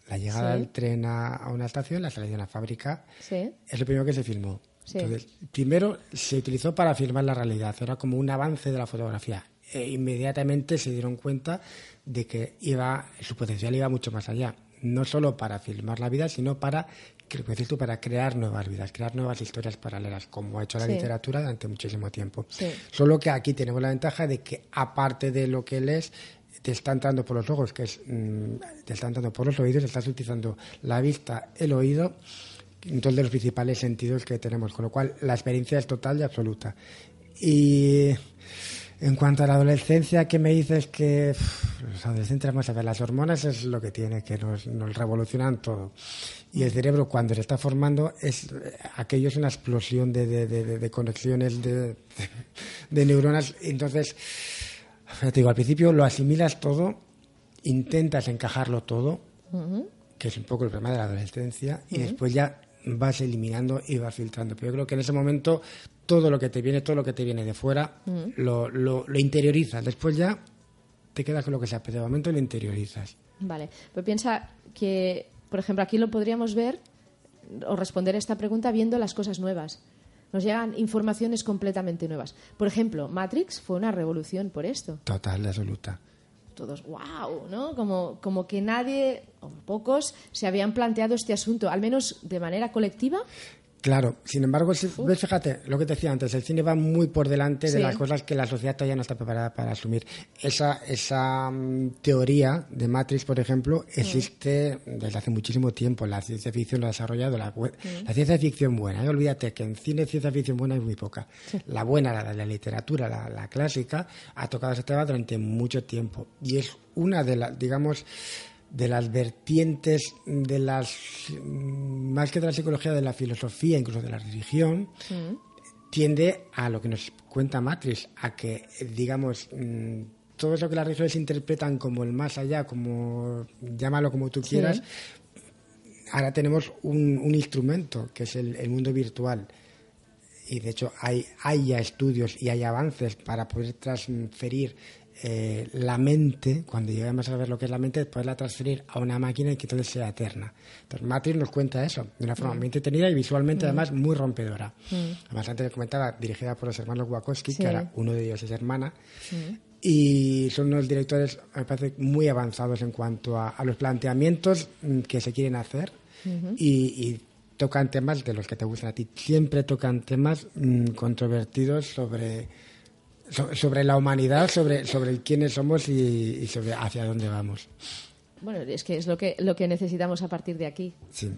La llegada del tren a, una estación, la salida de una fábrica, es lo primero que se filmó. Entonces, primero se utilizó para filmar la realidad, era como un avance de la fotografía. E inmediatamente se dieron cuenta de que iba, su potencial iba mucho más allá no solo para filmar la vida, sino para, tú, para crear nuevas vidas, crear nuevas historias paralelas, como ha hecho la literatura durante muchísimo tiempo. Solo que aquí tenemos la ventaja de que, aparte de lo que lees, te está entrando por los ojos, que es, mm, te está entrando por los oídos, estás utilizando la vista, el oído, dos de los principales sentidos que tenemos, con lo cual la experiencia es total y absoluta. Y en cuanto a la adolescencia, ¿qué me dices que los adolescentes, vamos a ver, las hormonas es lo que tiene, que nos, revolucionan todo. Y el cerebro, cuando se está formando, es aquello es una explosión de, conexiones de, neuronas. Entonces, te digo, al principio lo asimilas todo, intentas encajarlo todo, que es un poco el problema de la adolescencia, y después ya vas eliminando y vas filtrando. Pero yo creo que en ese momento todo lo que te viene, todo lo que te viene de fuera, mm. lo, lo, interiorizas. Después ya te quedas con lo que sea, pero de momento lo interiorizas. Vale, pero piensa que, por ejemplo, aquí lo podríamos ver o responder a esta pregunta viendo las cosas nuevas. Nos llegan informaciones completamente nuevas. Por ejemplo, Matrix fue una revolución por esto. Total, absoluta todos, wow, ¿no? Como, como que nadie, o pocos, se habían planteado este asunto, al menos de manera colectiva. Claro, sin embargo, ves, fíjate, lo que te decía antes, el cine va muy por delante de las cosas que la sociedad todavía no está preparada para asumir. Esa, esa mm, teoría de Matrix, por ejemplo, existe desde hace muchísimo tiempo. La ciencia ficción lo ha desarrollado. La, la ciencia ficción buena, y olvídate que en cine ciencia ficción buena es muy poca. La buena, la de la literatura, la, la clásica, ha tocado ese tema durante mucho tiempo. Y es una de las, digamos, de las vertientes de las más que de la psicología de la filosofía incluso de la religión mm. tiende a lo que nos cuenta Matrix a que digamos mm, todo eso que las religiones interpretan como el más allá como llámalo como tú quieras ahora tenemos un, instrumento que es el, mundo virtual y de hecho hay, hay ya estudios y hay avances para poder transferir eh, la mente, cuando lleguemos a ver lo que es la mente, poderla transferir a una máquina y que todo sea eterna. Entonces, Matrix nos cuenta eso, de una forma mm. muy entretenida y visualmente, mm. además, muy rompedora. Mm. Además, antes comentaba, dirigida por los hermanos Wachowski, que ahora uno de ellos es hermana, y son unos directores, me parece, muy avanzados en cuanto a, los planteamientos que se quieren hacer y, tocan temas de los que te gustan a ti. Siempre tocan temas controvertidos sobre sobre la humanidad, sobre, sobre quiénes somos y, sobre hacia dónde vamos. Bueno, es que es lo que, lo que necesitamos a partir de aquí. Sí.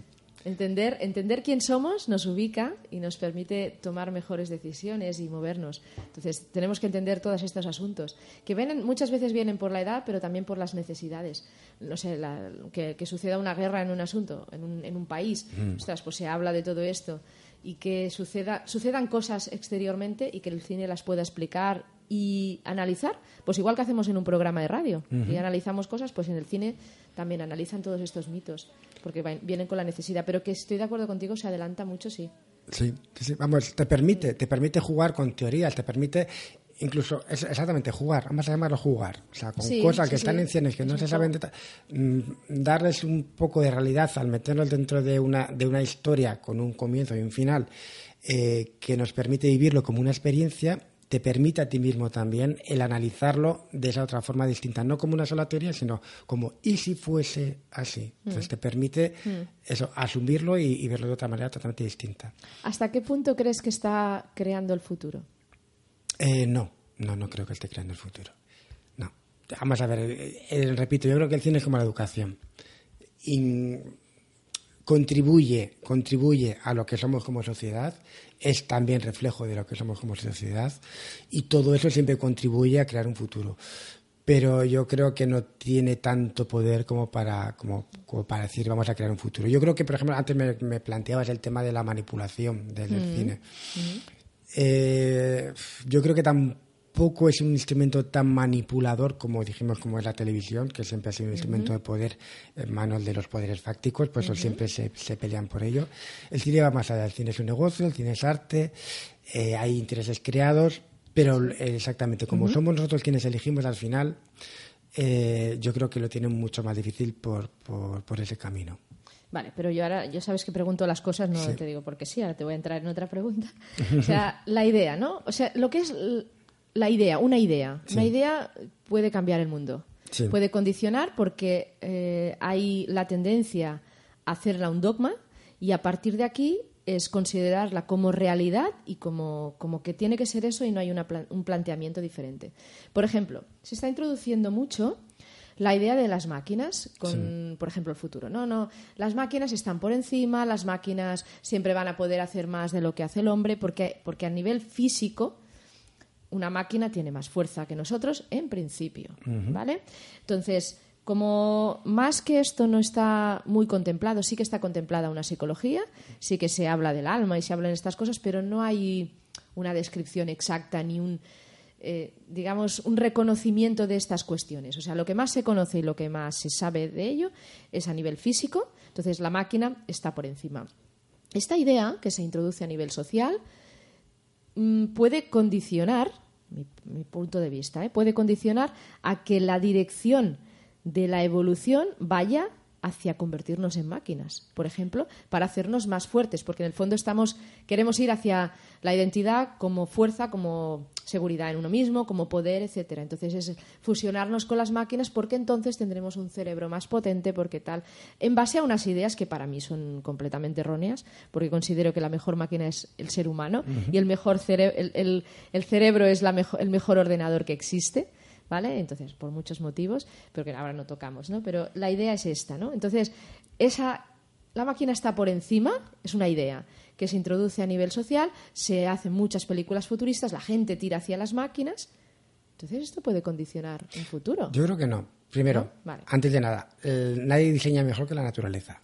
Entender, entender quién somos nos ubica y nos permite tomar mejores decisiones y movernos. Entonces, tenemos que entender todos estos asuntos, que vienen, muchas veces vienen por la edad, pero también por las necesidades. No sé, que, suceda una guerra en un asunto, en un, en un país. Mm. Ostras, pues se habla de todo esto y que suceda, sucedan cosas exteriormente y que el cine las pueda explicar y analizar, pues igual que hacemos en un programa de radio y analizamos cosas, pues en el cine también analizan todos estos mitos, porque vienen con la necesidad. Pero que estoy de acuerdo contigo, se adelanta mucho, sí. Sí, sí, vamos, te permite, te permite jugar con teorías, te permite incluso es exactamente jugar, vamos a llamarlo jugar, o sea, con cosas que están en cienes que no se saben, mm, darles un poco de realidad al meterlos dentro de una, de una historia con un comienzo y un final eh, que nos permite vivirlo como una experiencia, te permite a ti mismo también el analizarlo de esa otra forma distinta, no como una sola teoría, sino como y si fuese así. Entonces mm. te permite mm. eso, asumirlo y, y verlo de otra manera totalmente distinta. ¿Hasta qué punto crees que está creando el futuro? Eh, no, no, no creo que esté creando el futuro. No. Vamos a ver, eh, eh, repito, yo creo que el cine es como la educación. contribuye, contribuye a lo que somos como sociedad, es también reflejo de lo que somos como sociedad y todo eso siempre contribuye a crear un futuro. Pero yo creo que no tiene tanto poder como para, como, para decir vamos a crear un futuro. Yo creo que, por ejemplo, antes me, planteabas el tema de la manipulación del, mm. cine. Mm. Eh, yo creo que tampoco es un instrumento tan manipulador como dijimos como es la televisión, que siempre ha sido un instrumento de poder en manos de los poderes fácticos, pues siempre se, pelean por ello. El cine va más allá, el cine es un negocio, el cine es arte, eh, hay intereses creados, pero exactamente como somos nosotros quienes elegimos al final, eh, yo creo que lo tienen mucho más difícil por, por ese camino. Vale, pero yo ahora, yo sabes que pregunto las cosas, no te digo porque sí, ahora te voy a entrar en otra pregunta. O sea, la idea, ¿no? O sea, lo que es la idea, una idea. Una idea puede cambiar el mundo. Puede condicionar porque eh, hay la tendencia a hacerla un dogma y a partir de aquí es considerarla como realidad y como, como que tiene que ser eso y no hay un planteamiento diferente. Por ejemplo, se está introduciendo mucho la idea de las máquinas con, por ejemplo, el futuro. No, no, las máquinas están por encima, las máquinas siempre van a poder hacer más de lo que hace el hombre, porque, porque a nivel físico una máquina tiene más fuerza que nosotros en principio, ¿vale? Entonces, como más que esto no está muy contemplado, sí que está contemplada una psicología, sí que se habla del alma y se hablan estas cosas, pero no hay una descripción exacta ni un eh, digamos, un reconocimiento de estas cuestiones. O sea, lo que más se conoce y lo que más se sabe de ello es a nivel físico, entonces la máquina está por encima. Esta idea que se introduce a nivel social mm, puede condicionar, mi, punto de vista, ¿eh? puede condicionar a que la dirección de la evolución vaya hacia convertirnos en máquinas, por ejemplo, para hacernos más fuertes, porque en el fondo estamos queremos ir hacia la identidad como fuerza, como seguridad en uno mismo, como poder, etcétera. Entonces es fusionarnos con las máquinas porque entonces tendremos un cerebro más potente, porque tal, en base a unas ideas que para mí son completamente erróneas, porque considero que la mejor máquina es el ser humano y el mejor el, el, cerebro es la el mejor ordenador que existe. ¿Vale? Entonces, por muchos motivos, pero que ahora no tocamos, ¿no? Pero la idea es esta, ¿no? Entonces, esa, la máquina está por encima, es una idea que se introduce a nivel social, se hacen muchas películas futuristas, la gente tira hacia las máquinas. Entonces, ¿esto puede condicionar un futuro? Yo creo que no. Primero, antes de nada, nadie diseña mejor que la naturaleza.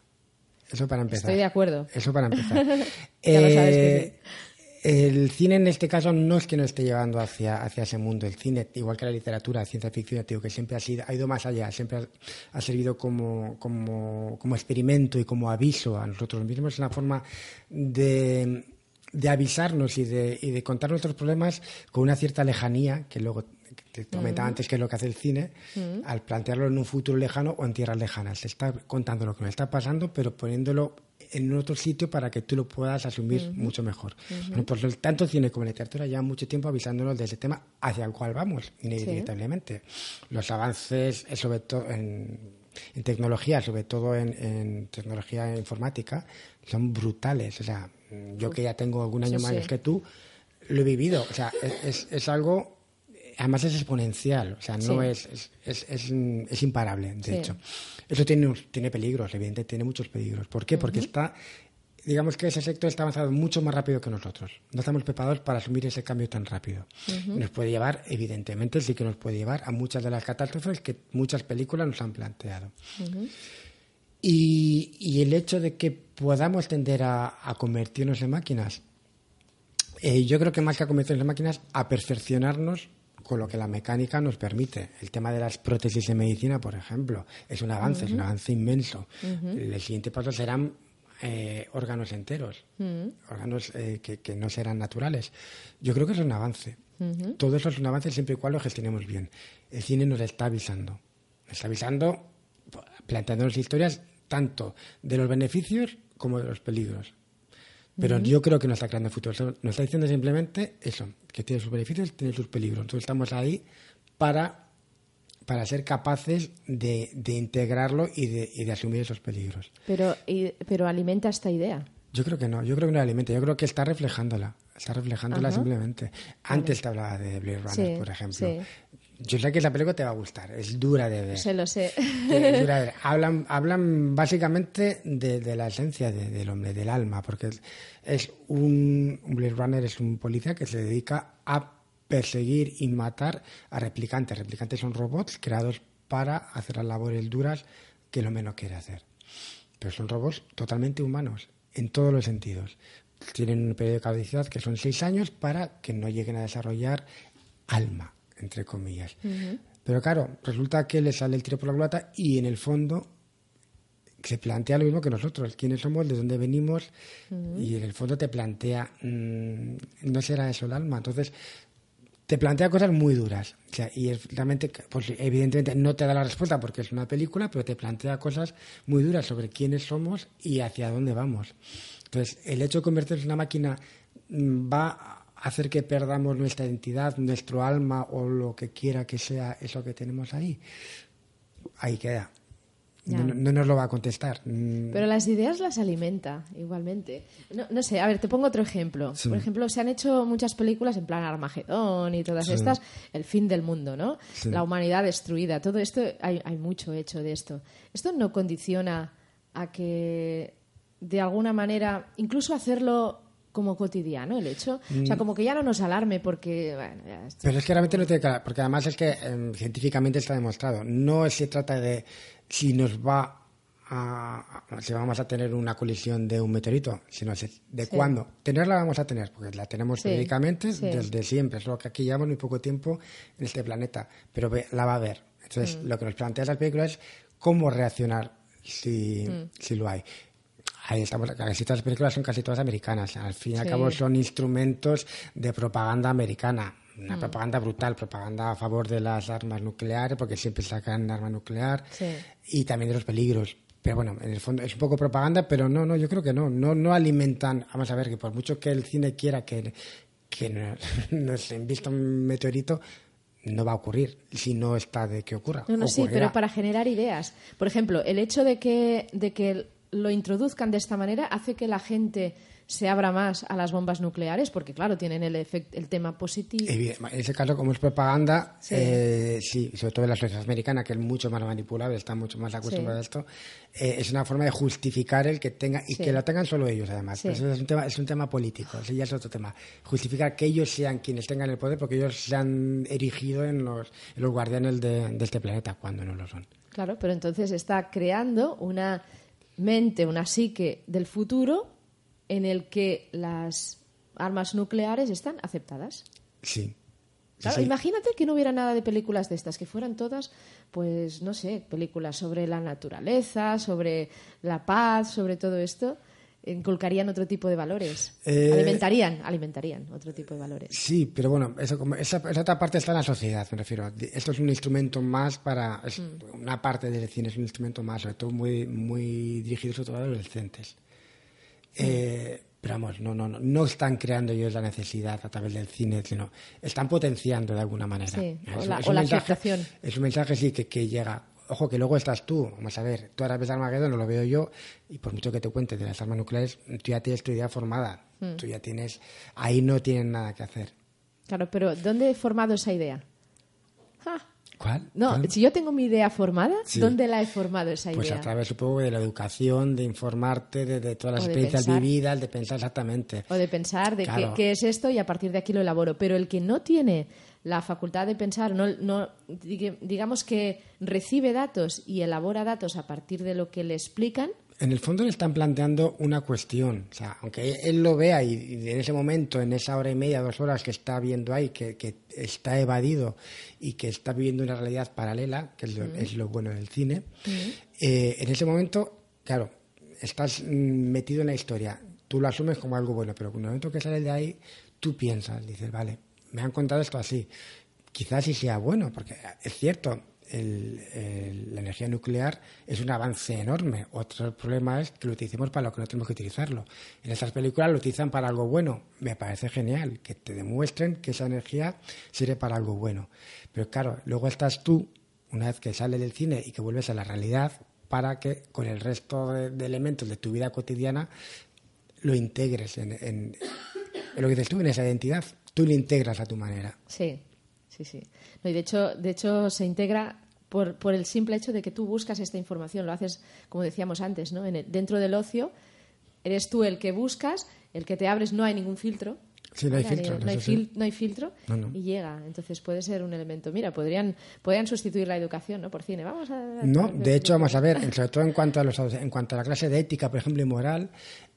Eso para empezar. Estoy de acuerdo. Eso para empezar. ya lo sabes que sí. El cine en este caso no es que nos esté llevando hacia, hacia ese mundo. El cine, igual que la literatura, la ciencia ficción, digo que siempre ha, sido, ha ido más allá, siempre ha, servido como, como, como, experimento y como aviso a nosotros mismos. Es una forma de, de avisarnos y de, y de contar nuestros problemas con una cierta lejanía, que luego te comentaba antes que es lo que hace el cine, al plantearlo en un futuro lejano o en tierras lejanas. Se está contando lo que nos está pasando, pero poniéndolo en otro sitio para que tú lo puedas asumir mucho mejor. Pues tanto cine como literatura llevan mucho tiempo avisándonos de ese tema hacia el cual vamos, inevitablemente. Los avances, eh, sobre todo en, tecnología, sobre todo en, tecnología informática, son brutales. O sea, yo que ya tengo algún año más que tú, lo he vivido. O sea, es, es algo además es exponencial, o sea, no es, es, es, es, imparable, de hecho. Eso tiene, tiene peligros, evidentemente, tiene muchos peligros. ¿Por qué? Porque está, digamos que ese sector está avanzado mucho más rápido que nosotros. No estamos preparados para asumir ese cambio tan rápido. Nos puede llevar, evidentemente, sí que nos puede llevar a muchas de las catástrofes que muchas películas nos han planteado. y, y, el hecho de que podamos tender a, a convertirnos en máquinas, eh, yo creo que más que a convertirnos en máquinas, a perfeccionarnos con lo que la mecánica nos permite. El tema de las prótesis en medicina, por ejemplo, es un avance, es un avance inmenso. El siguiente paso serán eh, órganos enteros, órganos eh, que, no serán naturales. Yo creo que es un avance. Todo eso es un avance siempre y cuando lo gestionemos bien. El cine nos está avisando. Nos está avisando, planteándonos historias tanto de los beneficios como de los peligros. Pero yo creo que no está creando futuro. Nos está diciendo simplemente eso, que tiene sus beneficios, tiene sus peligros. Entonces estamos ahí para, para ser capaces de, de integrarlo y de, y de, asumir esos peligros. Pero, pero alimenta esta idea. Yo creo que no, yo creo que no la alimenta, yo creo que está reflejándola, está reflejándola simplemente. Antes te hablaba de Blade Runner, por ejemplo. Yo sé que esa película te va a gustar, es dura de ver. Se lo sé. Es dura de ver. Hablan, hablan básicamente de, la esencia del hombre, del alma, porque es, un, un Blade Runner es un policía que se dedica a perseguir y matar a replicantes. Replicantes son robots creados para hacer las labores duras que lo menos quiere hacer. Pero son robots totalmente humanos, en todos los sentidos. Tienen un periodo de caducidad que son seis años para que no lleguen a desarrollar alma entre comillas. Pero claro, resulta que le sale el tiro por la culata y en el fondo se plantea lo mismo que nosotros, quiénes somos, de dónde venimos, y en el fondo te plantea, mm, no será eso el alma. Entonces, te plantea cosas muy duras. y realmente, pues evidentemente no te da la respuesta porque es una película, pero te plantea cosas muy duras sobre quiénes somos y hacia dónde vamos. Entonces, el hecho de convertirse en una máquina mm, va hacer que perdamos nuestra identidad, nuestro alma o lo que quiera que sea eso que tenemos ahí. ahí queda. No, nos lo va a contestar. Mm. Pero las ideas las alimenta igualmente. No, sé, a ver, te pongo otro ejemplo. Por ejemplo, se han hecho muchas películas en plan Armagedón y todas estas, el fin del mundo, ¿no? La humanidad destruida, todo esto, hay, hay mucho hecho de esto. ¿Esto no condiciona a que, de alguna manera, incluso hacerlo como cotidiano el hecho. O sea, mm. como que ya no nos alarme porque... Pero es que realmente no tiene que... Porque además es que em, científicamente está demostrado. No se trata de si nos va a... si vamos a tener una colisión de un meteorito, sino de cuándo. Tenerla vamos a tener, porque la tenemos periódicamente desde siempre. Es lo que aquí llevamos muy poco tiempo en este planeta. Pero la va a haber. Entonces, mm. lo que nos plantea la película es cómo reaccionar si, mm. si lo hay ahí estamos, casi todas las películas son casi todas americanas. Al fin y al cabo son instrumentos de propaganda americana. Una mm. propaganda brutal, propaganda a favor de las armas nucleares, porque siempre sacan arma nuclear, y también de los peligros. Pero bueno, en el fondo es un poco propaganda, pero no, no, yo creo que no, no, no alimentan. Vamos a ver, que por mucho que el cine quiera que, que nos, invista un meteorito, no va a ocurrir si no está de que ocurra. No, no, sí, pero para generar ideas. Por ejemplo, el hecho de que, de que lo introduzcan de esta manera hace que la gente se abra más a las bombas nucleares, porque claro, tienen el, el tema positivo. En ese caso, como es propaganda, sí, eh, sobre todo en la sociedad americana, que es mucho más manipulable, está mucho más acostumbrada a esto, eh, es una forma de justificar el que tenga, y que lo tengan solo ellos además. Eso es un tema, es un tema político, ese ya es otro tema. Justificar que ellos sean quienes tengan el poder, porque ellos se han erigido en los, los guardianes de, de este planeta, cuando no lo son. Claro, pero entonces está creando una mente, una psique del futuro en el que las armas nucleares están aceptadas. Sí. Claro, imagínate que no hubiera nada de películas de estas, que fueran todas, pues, no sé, películas sobre la naturaleza, sobre la paz, sobre todo esto inculcarían otro tipo de valores. Eh, alimentarían, alimentarían otro tipo de valores. Sí, pero bueno, eso, como esa, otra parte está en la sociedad, me refiero. Esto es un instrumento más para. Mm. Una parte del cine es un instrumento más, sobre todo muy, muy dirigido sobre todo a adolescentes. Eh, pero vamos, no, no, no, no están creando ellos la necesidad a través del cine, sino están potenciando de alguna manera. Sí, o la, o aceptación. Es un mensaje, sí, que, que llega ojo que luego estás tú, vamos a ver, tú ahora ves Armageddon, no lo veo yo, y por mucho que te cuente de las armas nucleares, tú ya tienes tu idea formada, hmm. tú ya tienes, ahí no tienen nada que hacer. Claro, pero ¿dónde he formado esa idea? ¿Cuál? No, si yo tengo mi idea formada, ¿dónde la he formado esa pues idea? Pues a través, supongo, de la educación, de informarte de, todas las experiencias vividas, de pensar exactamente. O de pensar de qué, qué, es esto y a partir de aquí lo elaboro. Pero el que no tiene la facultad de pensar, no, no, digamos que recibe datos y elabora datos a partir de lo que le explican. En el fondo le están planteando una cuestión. O sea, aunque él lo vea y, en ese momento, en esa hora y media, dos horas que está viendo ahí, que, está evadido y que está viviendo una realidad paralela, que es lo, bueno del cine, eh, en ese momento, claro, estás mm, metido en la historia. Tú lo asumes como algo bueno, pero en el momento que sales de ahí, tú piensas, dices, vale, me han contado esto así. Quizás sí sea bueno, porque es cierto, la energía nuclear es un avance enorme. Otro problema es que lo utilicemos para lo que no tenemos que utilizarlo. En estas películas lo utilizan para algo bueno. Me parece genial que te demuestren que esa energía sirve para algo bueno. Pero claro, luego estás tú, una vez que sales del cine y que vuelves a la realidad, para que con el resto de, elementos de tu vida cotidiana lo integres en, lo que dices tú, en esa identidad tú lo integras a tu manera. Sí, sí, sí. No, y de hecho, de hecho se integra por, por, el simple hecho de que tú buscas esta información. Lo haces, como decíamos antes, ¿no? En dentro del ocio, eres tú el que buscas, el que te abres, no hay ningún filtro. Sí, no hay filtro. No, hay, filtro y llega. Entonces puede ser un elemento. Mira, podrían, podrían sustituir la educación ¿no? por cine. Vamos a. No, de hecho, vamos a ver, sobre todo en cuanto a, los, en cuanto a la clase de ética, por ejemplo, y moral,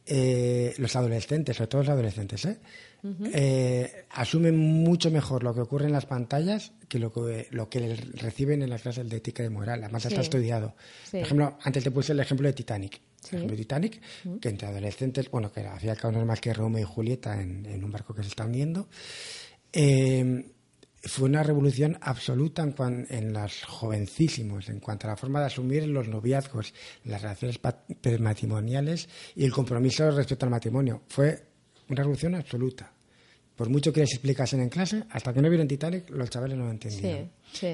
eh, los adolescentes, sobre todo los adolescentes, ¿eh? Eh, asumen mucho mejor lo que ocurre en las pantallas que lo que, lo que reciben en las clases de ética y moral. Además, está estudiado. Por ejemplo, antes te puse el ejemplo de Titanic. El ejemplo de Titanic, que entre adolescentes, bueno, que hacía cabo no es más que Romeo y Julieta en, un barco que se está hundiendo. Eh, fue una revolución absoluta en, en los jovencísimos, en cuanto a la forma de asumir los noviazgos, las relaciones matrimoniales y el compromiso respecto al matrimonio. Fue una revolución absoluta. por mucho que les explicasen en clase, hasta que no vieron Titanic, los chavales no lo entendían.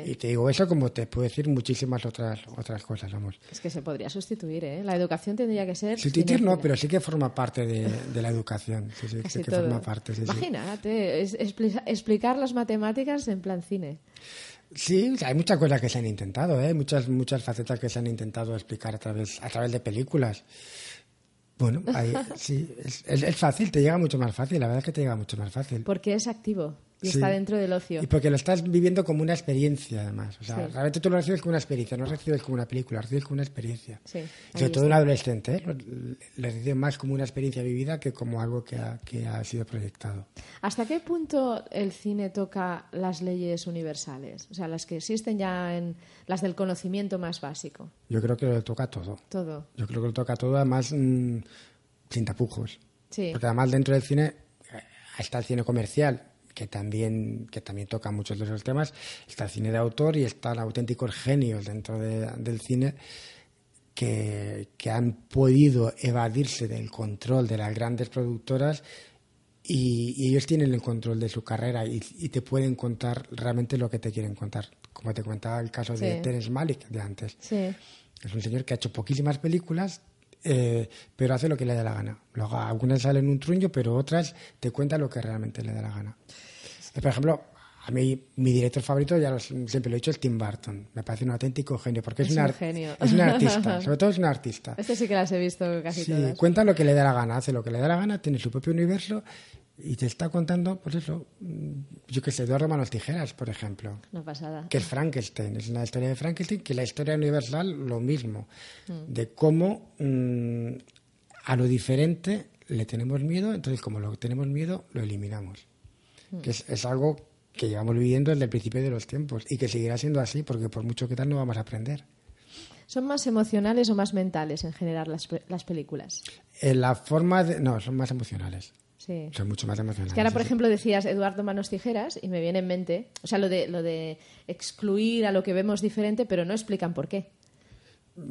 Y te digo eso como te puedo decir muchísimas otras otras cosas, vamos. Es que se podría sustituir, ¿eh? La educación tendría que ser... Sustituir no, pero sí que forma parte de, la educación. Sí, sí, que forma parte. Imagínate, explicar las matemáticas en plan cine. Sí, hay muchas cosas que se han intentado, ¿eh? muchas, muchas facetas que se han intentado explicar a través, a través de películas. Bueno, sí, es, es, fácil, te llega mucho más fácil, la verdad es que te llega mucho más fácil. Porque es activo y está dentro del ocio. Y porque lo estás viviendo como una experiencia, además. O sea, realmente tú lo recibes como una experiencia, no lo recibes como una película, lo recibes como una experiencia. Sí, Sobre todo un adolescente, ¿eh? lo, recibe más como una experiencia vivida que como algo que ha, que ha sido proyectado. ¿Hasta qué punto el cine toca las leyes universales? O sea, las que existen ya en las del conocimiento más básico. Yo creo que lo toca todo. Todo. Yo creo que lo toca todo, además, mm, sin tapujos. Sí. Porque además dentro del cine eh, está el cine comercial, que también, que también toca muchos de esos temas. Está el cine de autor y están auténticos genios dentro del cine que, han podido evadirse del control de las grandes productoras y, ellos tienen el control de su carrera y, te pueden contar realmente lo que te quieren contar. Como te contaba el caso de Terence Malik de antes. Es un señor que ha hecho poquísimas películas, eh, pero hace lo que le da la gana. Luego, algunas salen un truño, pero otras te cuentan lo que realmente le da la gana. Por ejemplo, a mí mi director favorito, ya siempre lo he dicho, es Tim Burton. Me parece un auténtico genio, porque es, un, genio. es un artista, sobre todo es un artista. Este sí que las he visto casi sí, todas. cuenta lo que le da la gana, hace lo que le da la gana, tiene su propio universo y te está contando, pues eso, yo qué sé, Eduardo Manos Tijeras, por ejemplo. Una pasada. Que es Frankenstein, es una historia de Frankenstein, que la historia universal lo mismo, mm. de cómo mm, a lo diferente le tenemos miedo, entonces como lo tenemos miedo, lo eliminamos. Mm. Que es, es, algo que llevamos viviendo desde el principio de los tiempos y que seguirá siendo así, porque por mucho que tal no vamos a aprender. ¿Son más emocionales o más mentales en general las, las películas? En la forma de... No, son más emocionales. Son mucho más emocionales. que ahora, por ejemplo, decías Eduardo Manos Tijeras y me viene en mente, o sea, lo de, lo de excluir a lo que vemos diferente, pero no explican por qué.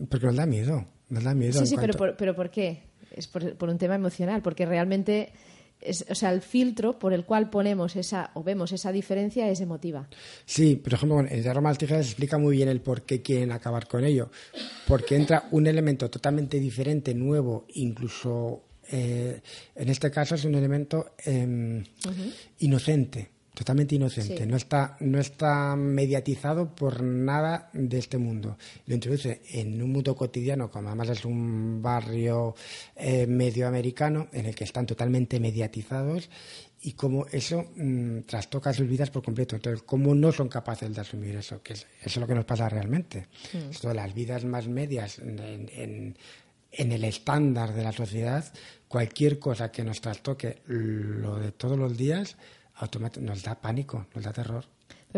Porque nos da miedo, nos da miedo. Sí, sí, pero, por, pero ¿por qué? Es por, por, un tema emocional, porque realmente, es, o sea, el filtro por el cual ponemos esa o vemos esa diferencia es emotiva. Sí, por ejemplo, en Eduardo Manos Tijeras explica muy bien el por qué quieren acabar con ello. Porque entra un elemento totalmente diferente, nuevo, incluso eh, en este caso es un elemento em, inocente, totalmente inocente. No, está, no está mediatizado por nada de este mundo. Lo introduce en un mundo cotidiano, como además es un barrio eh, medio americano, en el que están totalmente mediatizados y cómo eso mm, trastoca sus vidas por completo. Entonces, cómo no son capaces de asumir eso, que es, eso es lo que nos pasa realmente. Mm. las vidas más medias en, en el estándar de la sociedad, cualquier cosa que nos trastoque lo de todos los días, nos da pánico, nos da terror.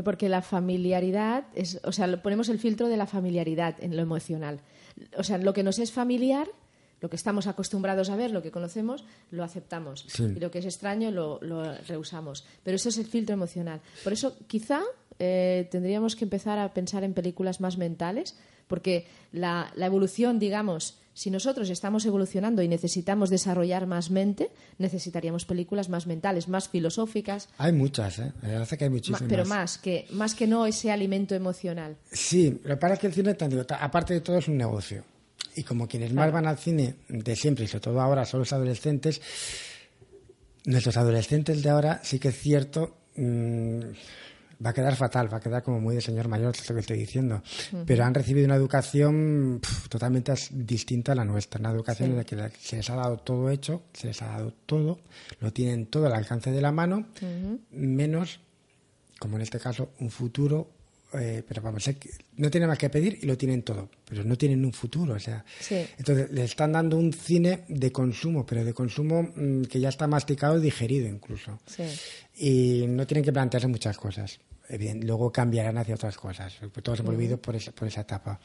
Porque la familiaridad, es, o sea, ponemos el filtro de la familiaridad en lo emocional. O sea, lo que nos es familiar, lo que estamos acostumbrados a ver, lo que conocemos, lo aceptamos. Y lo que es extraño lo, rehusamos. Pero eso es el filtro emocional. Por eso, quizá eh, tendríamos que empezar a pensar en películas más mentales, porque la, la evolución, digamos, si nosotros estamos evolucionando y necesitamos desarrollar más mente, necesitaríamos películas más mentales, más filosóficas. Hay muchas, ¿eh? Me parece que hay muchísimas. Pero más que, más que no ese alimento emocional. Sí, lo que pasa es que el cine, aparte de todo, es un negocio. Y como quienes más van al cine de siempre, y sobre todo ahora son los adolescentes, nuestros adolescentes de ahora sí que es cierto... Mm, va a quedar fatal, va a quedar como muy de señor mayor, lo que estoy diciendo. Pero han recibido una educación totalmente distinta a la nuestra, una educación en la que se les ha dado todo hecho, se les ha dado todo, lo tienen todo al alcance de la mano, menos, como en este caso, un futuro. Eh, pero vamos, no tienen más que pedir y lo tienen todo, pero no tienen un futuro, o sea, entonces le están dando un cine de consumo, pero de consumo mm, que ya está masticado y digerido incluso, y no tienen que plantearse muchas cosas luego cambiarán hacia otras cosas. Todos hemos vivido por esa, por esa etapa.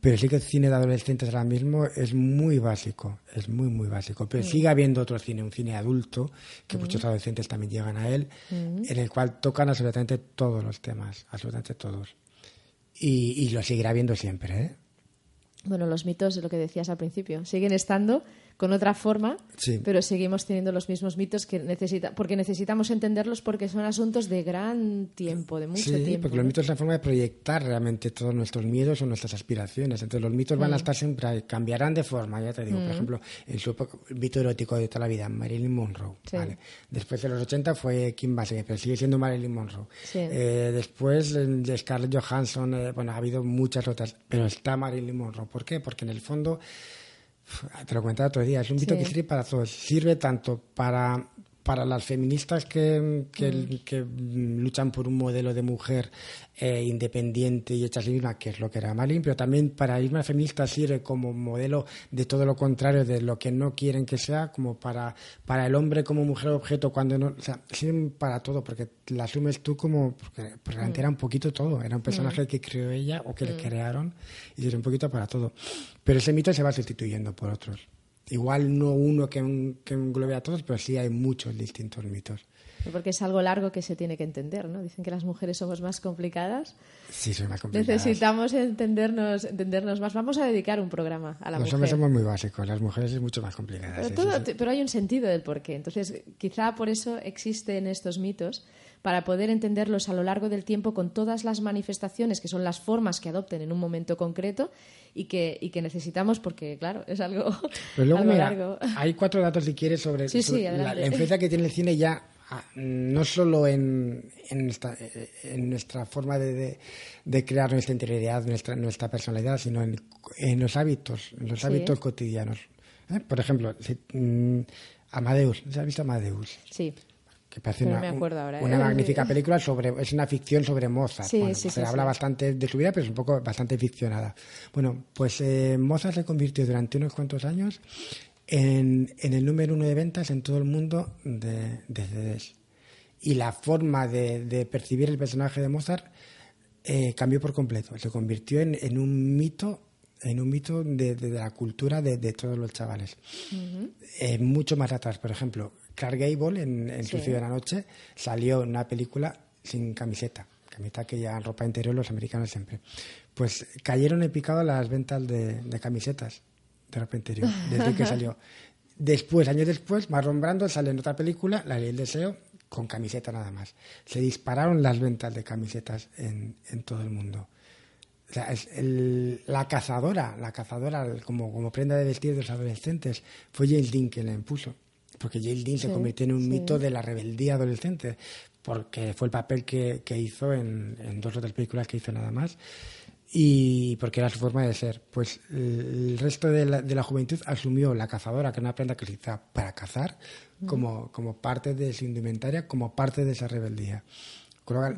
Pero sí que el cine de adolescentes ahora mismo es muy básico, es muy, muy básico. Pero sigue habiendo otro cine, un cine adulto, que muchos adolescentes también llegan a él, en el cual tocan absolutamente todos los temas, absolutamente todos. Y, y lo seguirá viendo siempre, ¿eh? bueno, los mitos, lo que decías al principio, siguen estando con otra forma, pero seguimos teniendo los mismos mitos que necesita, porque necesitamos entenderlos porque son asuntos de gran tiempo, de mucho sí, tiempo. porque los mitos son la forma de proyectar realmente todos nuestros miedos o nuestras aspiraciones. Entonces los mitos van a mm. estar siempre, cambiarán de forma, ya te digo, por mm. ejemplo, el, mito erótico de toda la vida, Marilyn Monroe. Después de los 80 fue Kim Basinger, pero sigue siendo Marilyn Monroe. Eh, después de Scarlett Johansson, eh, bueno, ha habido muchas otras, pero está Marilyn Monroe. ¿Por qué? Porque en el fondo te lo comentaba otro día, es un mito que sirve para todos. Sirve tanto para para las feministas que, que, mm. luchan por un modelo de mujer eh, independiente y hecha a sí misma, que es lo que era Malin, pero también para Isma feminista sirve como modelo de todo lo contrario, de lo que no quieren que sea, como para, para el hombre como mujer objeto, cuando no. O sea, sirven para todo, porque la asumes tú como. Porque, realmente era un poquito todo. Era un personaje mm. que creó ella o que le mm. crearon y sirve un poquito para todo. Pero ese mito se va sustituyendo por otros. Igual no uno que, englobe a todos, pero sí hay muchos distintos mitos. Porque es algo largo que se tiene que entender, ¿no? Dicen que las mujeres somos más complicadas. Sí, son más complicadas. Necesitamos entendernos, entendernos más. Vamos a dedicar un programa a la mujer. Los hombres somos muy básicos, las mujeres es mucho más complicadas. Pero, pero hay un sentido del porqué. Entonces, quizá por eso existen estos mitos para poder entenderlos a lo largo del tiempo con todas las manifestaciones que son las formas que adopten en un momento concreto y que, y que necesitamos porque, claro, es algo, largo. Hay cuatro datos, si quieres, sobre, la, influencia que tiene el cine ya ah, no solo en, en, nuestra, forma de, de, crear nuestra interioridad, nuestra, nuestra personalidad, sino en, en los hábitos, en los hábitos cotidianos. ¿Eh? Por ejemplo, mm, Amadeus, ¿se ha visto Amadeus? Sí que parece una, ¿eh? magnífica película sobre es una ficción sobre Mozart. Se habla bastante de su vida pero es un poco bastante ficcionada. Bueno pues eh, Mozart se convirtió durante unos cuantos años en, en, el número uno de ventas en todo el mundo de, de CDs y la forma de, de, percibir el personaje de Mozart eh, cambió por completo. Se convirtió en, en un mito en un mito de, de la cultura de, todos los chavales. mucho más atrás, por ejemplo, Clark Gable en, en sí. de la Noche salió en una película sin camiseta, camiseta que llevan ropa interior los americanos siempre. Pues cayeron en picado las ventas de, camisetas de ropa interior desde que salió. Después, años después, Marlon Brando sale en otra película, La Ley del Deseo, con camiseta nada más. Se dispararon las ventas de camisetas en, todo el mundo. O sea, la cazadora, la cazadora como, como prenda de vestir de los adolescentes, fue James Dean quien la impuso porque James Dean se convirtió en un mito de la rebeldía adolescente, porque fue el papel que, que hizo en, en, dos o tres películas que hizo nada más, y porque era su forma de ser. Pues el resto de la, de la juventud asumió la cazadora, que era una prenda que se utiliza para cazar, como, como parte de su indumentaria, como parte de esa rebeldía.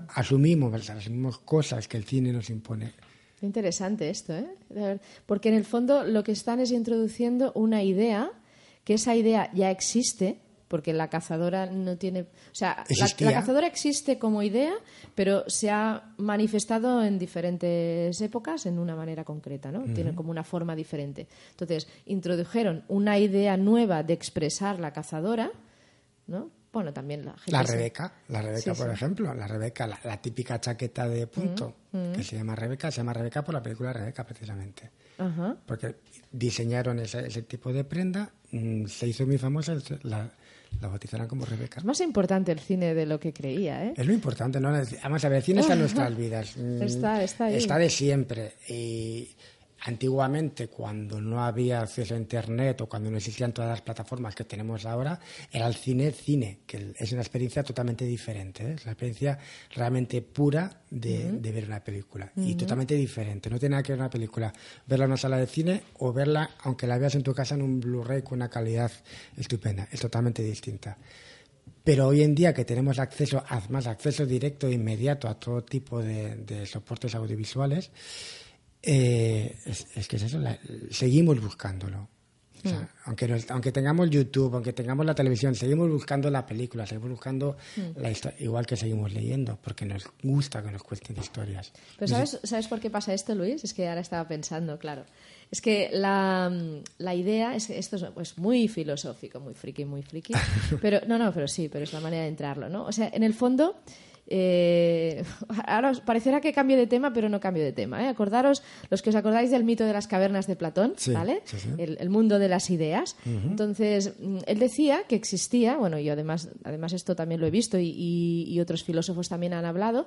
Asumimos, asumimos cosas que el cine nos impone. Interesante esto, ¿eh? Porque en el fondo lo que están es introduciendo una idea que esa idea ya existe, porque la cazadora no tiene. O sea, la, cazadora existe como idea, pero se ha manifestado en diferentes épocas en una manera concreta, ¿no? Tiene como una forma diferente. Entonces, introdujeron una idea nueva de expresar la cazadora, ¿no? Bueno, también la gente. La Rebeca, la Rebeca, por ejemplo, la Rebeca, la, típica chaqueta de punto, que se llama Rebeca, se llama Rebeca por la película Rebeca, precisamente. Porque diseñaron ese, ese tipo de prenda Mm, se hizo muy famosa, la, la bautizaron como Rebeca. Es más importante el cine de lo que creía, ¿eh? Es lo importante, ¿no? Además, a ver, el cine está en nuestras vidas. Está, está ahí. Está de siempre. Y Antiguamente, cuando no había acceso a Internet o cuando no existían todas las plataformas que tenemos ahora, era el cine cine, que es una experiencia totalmente diferente. ¿eh? Es una experiencia realmente pura de, ver una película y totalmente diferente. No tiene nada que ver una película, verla en una sala de cine o verla, aunque la veas en tu casa en un Blu-ray con una calidad estupenda. Es totalmente distinta. Pero hoy en día que tenemos acceso, más acceso directo e inmediato a todo tipo de soportes audiovisuales, eh, es, que es eso, seguimos buscándolo. Mm. aunque, aunque tengamos YouTube, aunque tengamos la televisión, seguimos buscando la película, seguimos buscando mm. la historia, igual que seguimos leyendo, porque nos gusta que nos cuenten historias. Pero ¿sabes, ¿sabes por qué pasa esto, Luis? Es que ahora estaba pensando, claro. Es que la, la idea, es esto es pues, muy filosófico, muy friki, muy friki. Pero, no, no, pero sí, pero es la manera de entrarlo, ¿no? O sea, en el fondo eh, ahora os parecerá que cambio de tema, pero no cambio de tema. ¿eh? Acordaros, los que os acordáis del mito de las cavernas de Platón, ¿vale? El, mundo de las ideas. Entonces, mm, él decía que existía, bueno, yo además, además esto también lo he visto y, otros filósofos también han hablado,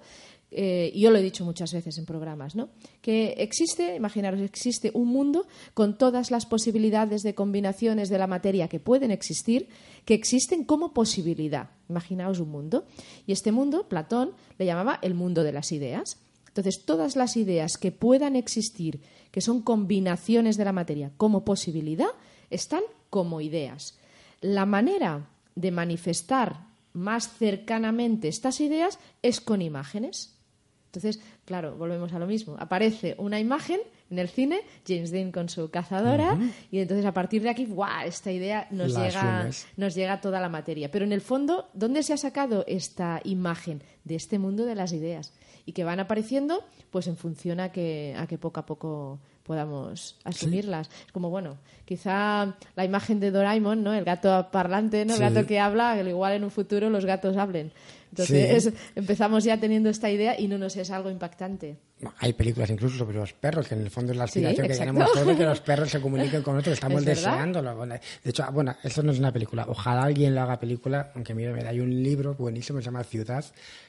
eh, y yo lo he dicho muchas veces en programas, ¿no? Que existe, imaginaros, existe un mundo con todas las posibilidades de combinaciones de la materia que pueden existir, que existen como posibilidad. Imaginaos un mundo. Y este mundo, Platón le llamaba el mundo de las ideas. Entonces, todas las ideas que puedan existir, que son combinaciones de la materia como posibilidad, están como ideas. La manera de manifestar más cercanamente estas ideas es con imágenes. Entonces, claro, volvemos a lo mismo. Aparece una imagen en el cine, James Dean con su cazadora, y entonces a partir de aquí, ¡guau! Esta idea nos llega, nos llega toda la materia. Pero en el fondo, ¿dónde se ha sacado esta imagen? De este mundo de las ideas. Y que van apareciendo, pues en función a que, a que poco a poco podamos asumirlas. Es como, bueno, quizá la imagen de Doraemon, ¿no? El gato parlante, ¿no? El gato que habla, igual en un futuro los gatos hablen. Entonces empezamos ya teniendo esta idea y no nos es algo impactante. Hay películas incluso sobre los perros, que en el fondo es la aspiración que tenemos todos de que los perros se comuniquen con nosotros. Estamos deseándolo. De hecho, bueno, esto no es una película. Ojalá alguien lo haga película, aunque mire, hay un libro buenísimo, se llama Ciudad,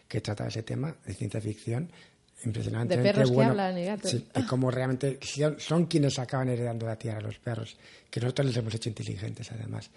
que trata de ese tema, de ciencia ficción, impresionante. De perros que hablan y gatos. Sí, como realmente son, quienes acaban heredando la tierra a los perros, que nosotros les hemos hecho inteligentes además.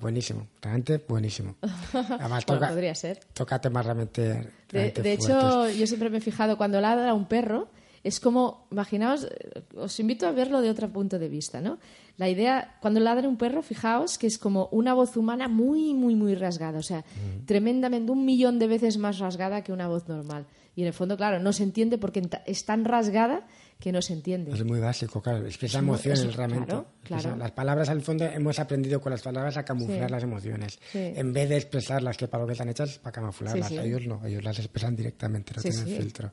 Buenísimo, realmente buenísimo. Además, toca, podría ser. Toca temas realmente, De, hecho, yo siempre me he fijado cuando ladra un perro, es como, imaginaos, os invito a verlo de otro punto de vista, ¿no? La idea, cuando ladra un perro, fijaos que es como una voz humana muy, muy, muy rasgada, o sea, tremendamente, un millón de veces más rasgada que una voz normal. Y en el fondo, claro, no se entiende porque es tan rasgada que no se entiende. Es muy básico, claro. Expresa emociones realmente. Claro, Las palabras, al fondo, hemos aprendido con las palabras a camuflar las emociones. En vez de expresarlas, que para lo que están hechas, para camuflarlas. Ellos no, ellos las expresan directamente, no tienen filtro.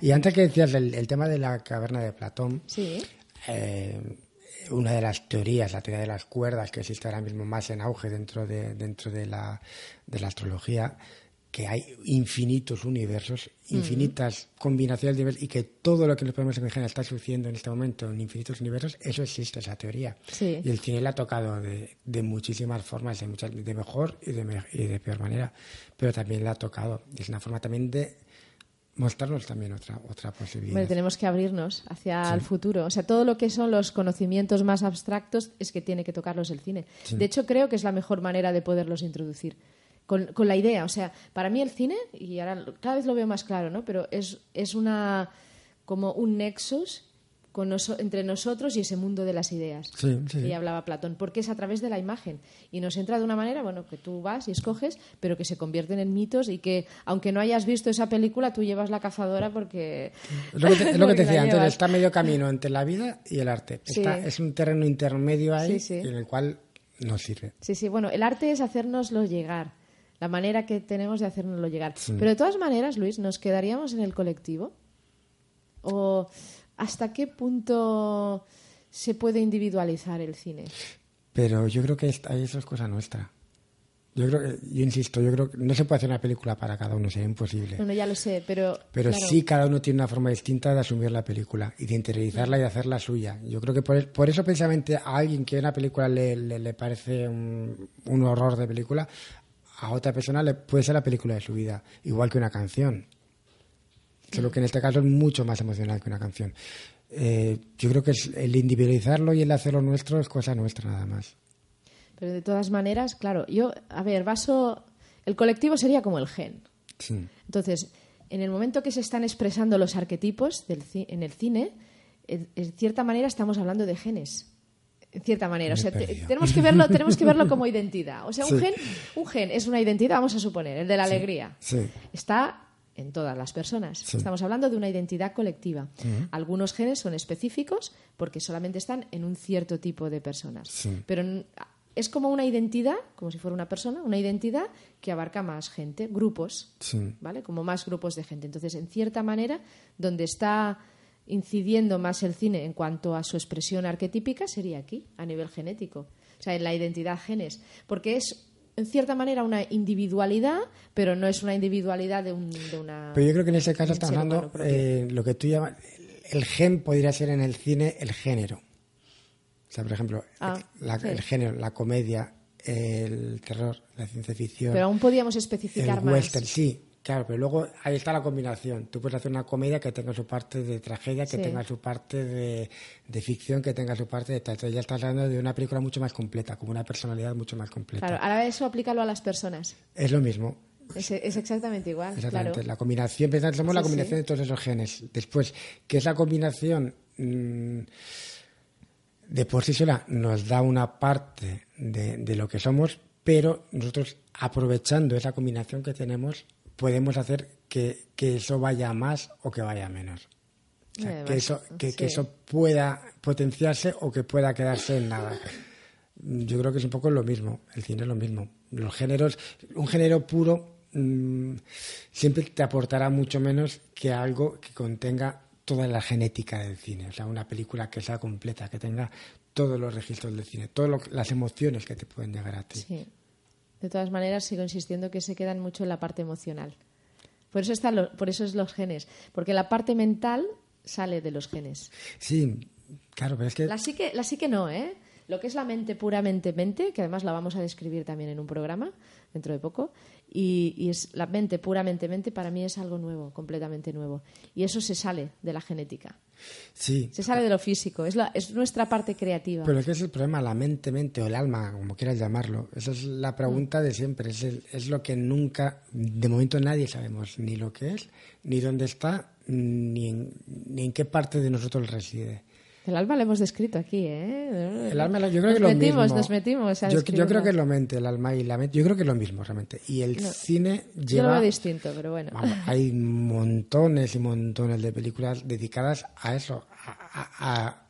Y antes que decías el, tema de la caverna de Platón, eh, una de las teorías, la teoría de las cuerdas, que existe ahora mismo más en auge dentro de, dentro de, la, de la astrología, que hay infinitos universos, infinitas combinaciones de universos y que todo lo que nos podemos imaginar está sucediendo en este momento en infinitos universos, eso existe, esa teoría. Y el cine la ha tocado de, de muchísimas formas, de, muchas, de mejor y de, y de peor manera, pero también la ha tocado. Es una forma también de mostrarnos también otra, otra posibilidad. tenemos que abrirnos hacia el futuro. O sea, todo lo que son los conocimientos más abstractos es que tiene que tocarlos el cine. De hecho, creo que es la mejor manera de poderlos introducir con, con, la idea. O sea, para mí el cine, y ahora cada vez lo veo más claro, ¿no? Pero es, es una como un nexus con entre nosotros y ese mundo de las ideas. Sí, sí. Y hablaba Platón, porque es a través de la imagen. Y nos entra de una manera, bueno, que tú vas y escoges, pero que se convierten en mitos y que, aunque no hayas visto esa película, tú llevas la cazadora porque... Es lo que te, lo que te decía antes, está medio camino entre la vida y el arte. Está, es un terreno intermedio ahí en el cual nos sirve. Sí, sí, bueno, el arte es hacérnoslo llegar la manera que tenemos de hacernoslo llegar. Pero de todas maneras, Luis, ¿nos quedaríamos en el colectivo? ¿O hasta qué punto se puede individualizar el cine? Pero yo creo que ahí eso es cosa nuestra. Yo creo que, yo insisto, yo creo que no se puede hacer una película para cada uno, sería imposible. Bueno, ya lo sé, pero. Pero sí, cada uno tiene una forma distinta de asumir la película y de interiorizarla y de hacerla suya. Yo creo que por, por eso, precisamente, a alguien que una película le, le, parece un, un, horror de película, a otra persona le puede ser la película de su vida, igual que una canción. Solo que en este caso es mucho más emocional que una canción. Eh, yo creo que el individualizarlo y el hacerlo nuestro es cosa nuestra nada más. Pero de todas maneras, claro, yo, a ver, vaso, el colectivo sería como el gen. Entonces, en el momento que se están expresando los arquetipos del, en el cine, en cierta manera estamos hablando de genes en cierta manera. O sea, tenemos que verlo, tenemos que verlo como identidad. O sea, un gen, un gen es una identidad, vamos a suponer, el de la alegría. Está en todas las personas. Estamos hablando de una identidad colectiva. Algunos genes son específicos porque solamente están en un cierto tipo de personas. Pero es como una identidad, como si fuera una persona, una identidad que abarca más gente, grupos, ¿vale? Como más grupos de gente. Entonces, en cierta manera, donde está incidiendo más el cine en cuanto a su expresión arquetípica sería aquí, a nivel genético, o sea, en la identidad genes, porque es en cierta manera una individualidad, pero no es una individualidad de, un, de una. Pero yo creo que en ese caso estamos hablando eh, lo que tú llamas. El gen podría ser en el cine el género. O sea, por ejemplo, Ah, sí. el género, la comedia, el terror, la ciencia ficción. Pero aún podíamos especificar el más. western, sí, claro, pero luego ahí está la combinación. Tú puedes hacer una comedia que tenga su parte de tragedia, que Sí. tenga su parte de, de ficción, que tenga su parte de teatro. Ya estás hablando de una película mucho más completa, como una personalidad mucho más completa. Claro, ahora eso aplícalo a las personas. Es lo mismo. Es, es exactamente igual. Exactamente. Claro. La combinación, pensamos la Sí, combinación sí. de todos esos genes. Después, que esa combinación mm, de por sí sola nos da una parte de, de lo que somos, pero nosotros aprovechando esa combinación que tenemos, podemos hacer que, que eso vaya a más o que vaya a menos. O sea, que, eso, que, eso pueda potenciarse o que pueda quedarse en nada. Yo creo que es un poco lo mismo, el cine es lo mismo. Los géneros, un género puro mm, siempre te aportará mucho menos que algo que contenga toda la genética del cine. O sea, una película que sea completa, que tenga todos los registros del cine, todas las emociones que te pueden llegar a ti. Sí. De todas maneras, sigo insistiendo que se quedan mucho en la parte emocional. Por eso, están lo- por eso es los genes. Porque la parte mental sale de los genes. Sí, claro, pero es que... La psique, la psique no, ¿eh? Lo que es la mente puramente mente, que además la vamos a describir también en un programa dentro de poco, y, y es la mente puramente mente para mí es algo nuevo, completamente nuevo. Y eso se sale de la genética, Sí, se sale de lo físico, es, la, es nuestra parte creativa. Pero es que ese es el problema, la mente, mente o el alma, como quieras llamarlo. Esa es la pregunta de siempre. Es, el- es lo que nunca, de momento nadie sabemos ni lo que es, ni dónde está, ni en, ni en qué parte de nosotros reside. El alma lo hemos descrito aquí, ¿eh? El alma, yo creo nos que lo metimos, mismo. Nos metimos a yo, yo creo que es lo mente, el alma y la mente. Yo creo que es lo mismo realmente. Y el No. cine Yo lo lleva. veo distinto, pero bueno. Vamos, hay montones y montones de películas dedicadas a eso, a, a- a-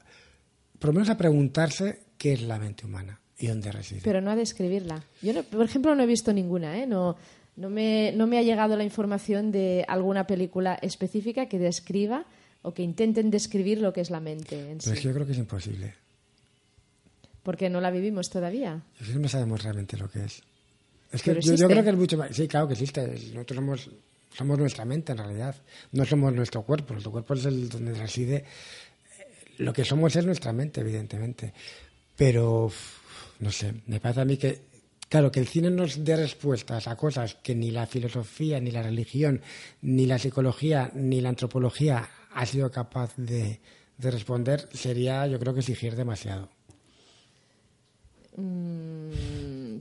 por lo menos a preguntarse qué es la mente humana y dónde reside. Pero no a describirla. Yo, no- por ejemplo, no he visto ninguna, ¿eh? No, no, me, no me ha llegado la información de alguna película específica que describa o que intenten describir lo que es la mente en sí. que yo creo que es imposible. Porque no la vivimos todavía. Es que no sabemos realmente lo que es. Es que yo, creo que es mucho más. Sí, claro que existe. Nosotros somos, somos nuestra mente en realidad. No somos nuestro cuerpo. Nuestro cuerpo es el donde reside. eh, Lo que somos es nuestra mente, evidentemente. Pero, no sé, me parece a mí que. Claro, que el cine nos dé respuestas a cosas que ni la filosofía, ni la religión, ni la psicología, ni la antropología ha sido capaz de, de responder, sería, yo creo que exigir demasiado. Mm,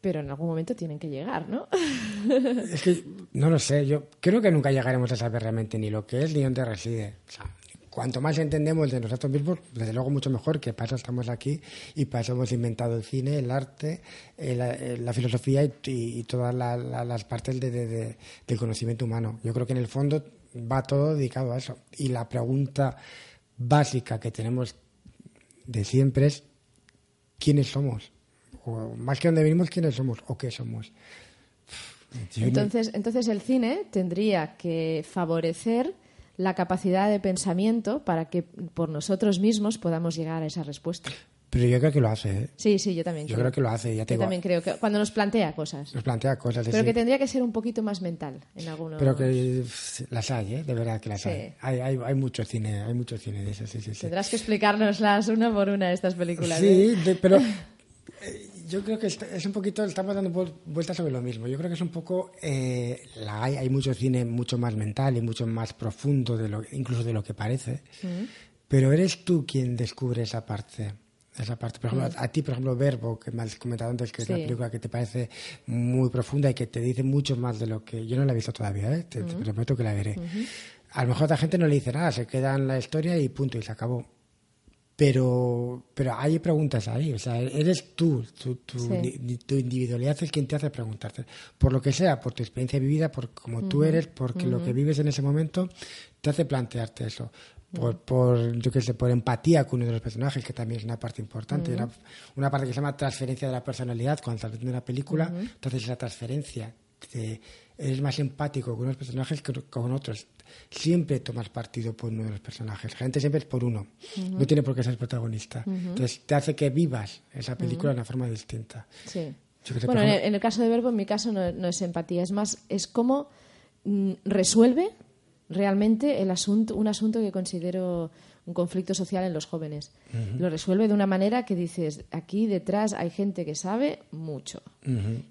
pero en algún momento tienen que llegar, ¿no? Es que no lo sé, yo creo que nunca llegaremos a saber realmente ni lo que es ni dónde reside. O sea, cuanto más entendemos de nosotros mismos, desde luego mucho mejor, que para eso estamos aquí y para eso hemos inventado el cine, el arte, eh, la, eh, la filosofía y, y- y todas la- la- las partes de- de- de- del conocimiento humano. Yo creo que en el fondo va todo dedicado a eso. Y la pregunta básica que tenemos de siempre es ¿quiénes somos? O más que dónde venimos, ¿quiénes somos? ¿O qué somos? Entonces, entonces el cine tendría que favorecer la capacidad de pensamiento para que por nosotros mismos podamos llegar a esa respuesta. Pero yo creo que lo hace, ¿eh? Sí, sí, yo también Yo creo. creo que lo hace, ya te Yo digo. también creo que cuando nos plantea cosas. Nos plantea cosas Pero que tendría que ser un poquito más mental en algunos. Pero que las hay, ¿eh? De verdad que las Sí. hay. Hay, hay. hay mucho cine, hay mucho cine de eso, sí, sí, sí. Tendrás que explicárnoslas una por una estas películas. Sí, ¿eh? de- pero eh, yo creo que es un poquito, estamos dando vuel- vueltas sobre lo mismo. Yo creo que es un poco, eh, la hay, hay mucho cine mucho más mental y mucho más profundo, de lo, incluso de lo que parece. Pero eres tú quien descubre esa parte. Esa parte, por ejemplo, a, a ti, por ejemplo, Verbo, que me has comentado antes, que es la Sí. película que te parece muy profunda y que te dice mucho más de lo que yo no la he visto todavía, ¿eh? te, te prometo que la veré. A lo mejor a otra gente no le dice nada, se queda en la historia y punto, y se acabó pero pero hay preguntas ahí o sea eres tú tu, tu, Sí. tu individualidad es quien te hace preguntarte por lo que sea por tu experiencia vivida por cómo tú eres porque lo que vives en ese momento te hace plantearte eso por, por yo qué sé por empatía con uno de los personajes que también es una parte importante una, una parte que se llama transferencia de la personalidad cuando estás viendo una película entonces esa transferencia te- eres más empático con unos personajes que con otros siempre tomas partido por uno de los personajes. Gente siempre es por uno. No tiene por qué ser protagonista. Entonces te hace que vivas esa película de una forma distinta. Sí. Bueno, en el, caso de Verbo, en mi caso no, es empatía, es más, es cómo mm, resuelve realmente el asunto, un asunto que considero un conflicto social en los jóvenes. Lo resuelve de una manera que dices, aquí detrás hay gente que sabe mucho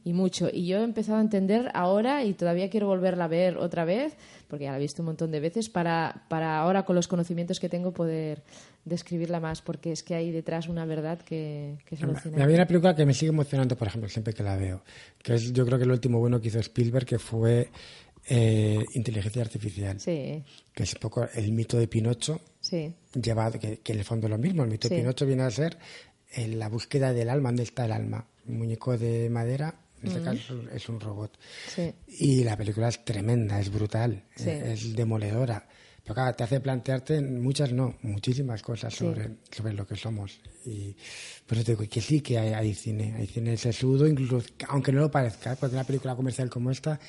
y mucho. Y yo he empezado a entender ahora y todavía quiero volverla a ver otra vez, porque ya la he visto un montón de veces, para, para ahora con los conocimientos que tengo poder describirla más, porque es que hay detrás una verdad que, que es alucinante. Había una película que me sigue emocionando, por ejemplo, siempre que la veo, que es yo creo que el último bueno que hizo Spielberg, que fue eh, inteligencia artificial. Que es un poco el mito de Pinocho. Sí. Llevado, que, en el fondo es lo mismo. El mito de Pinocho viene a ser eh, la búsqueda del alma. ¿Dónde está el alma? Un muñeco de madera, en este caso es un robot. Y la película es tremenda, es brutal, es, demoledora. Pero claro, te hace plantearte muchas, no, muchísimas cosas sobre, sobre lo que somos. Y por eso te digo que sí que hay, hay cine, hay cine sesudo, incluso aunque no lo parezca, porque una película comercial como esta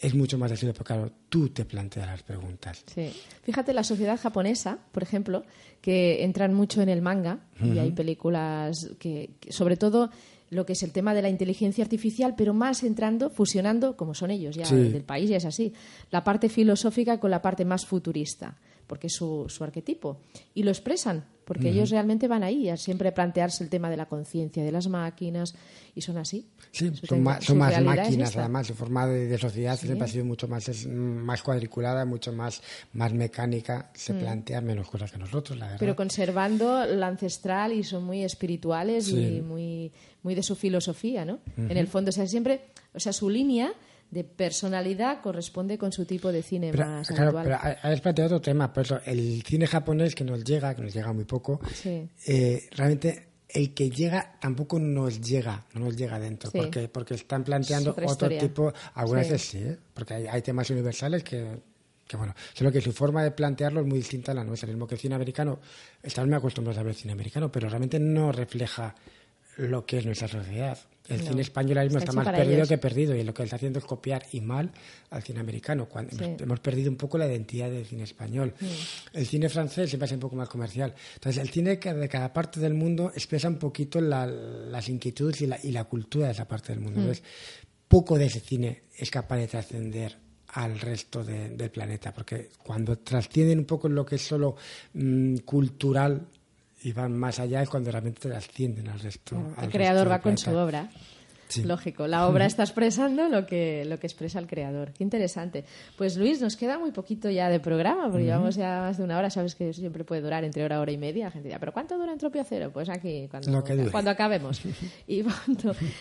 es mucho más sencillo, porque claro, tú te planteas las preguntas. Sí. Fíjate, la sociedad japonesa, por ejemplo, que entran mucho en el manga y hay películas que, sobre todo lo que es el tema de la inteligencia artificial, pero más entrando, fusionando, como son ellos ya del país, ya es así, la parte filosófica con la parte más futurista porque es su, su arquetipo. Y lo expresan, porque ellos realmente van ahí a siempre plantearse el tema de la conciencia de las máquinas, y son así. Sí, son, más, son más máquinas, además, su forma de, sociedad siempre ha sido mucho más, es más cuadriculada, mucho más, más mecánica, se mm. plantean menos cosas que nosotros, la verdad. Pero conservando la ancestral y son muy espirituales y muy, muy de su filosofía, ¿no? En el fondo, o sea, siempre, o sea, su línea de personalidad corresponde con su tipo de cine más claro, Pero has planteado otro tema, por eso el cine japonés que nos llega, que nos llega muy poco, eh, realmente el que llega tampoco nos llega, no nos llega dentro, porque, porque están planteando otro tipo, algunas veces sí, ¿eh? porque hay, temas universales que, que, bueno, solo que su forma de plantearlo es muy distinta a la nuestra, el mismo que el cine americano, estamos muy acostumbrados a ver el cine americano, pero realmente no refleja lo que es nuestra sociedad. El cine español ahora mismo está, más perdido que perdido y lo que está haciendo es copiar y mal al cine americano. Cuando hemos, perdido un poco la identidad del cine español. El cine francés siempre es un poco más comercial. Entonces, el cine de cada parte del mundo expresa un poquito las inquietudes y la, y la, cultura de esa parte del mundo. Entonces, poco de ese cine es capaz de trascender al resto del planeta, porque cuando trascienden un poco lo que es solo mm, cultural y van más allá es cuando realmente te ascienden al resto. el creador va con su obra. Lógico, la obra está expresando lo que, lo que expresa el creador. Qué interesante. Pues Luis, nos queda muy poquito ya de programa, porque llevamos ya más de una hora, sabes que siempre puede durar entre hora, hora y media. La gente dirá, ¿pero cuánto dura Entropía Cero? Pues aquí, cuando, cuando acabemos. y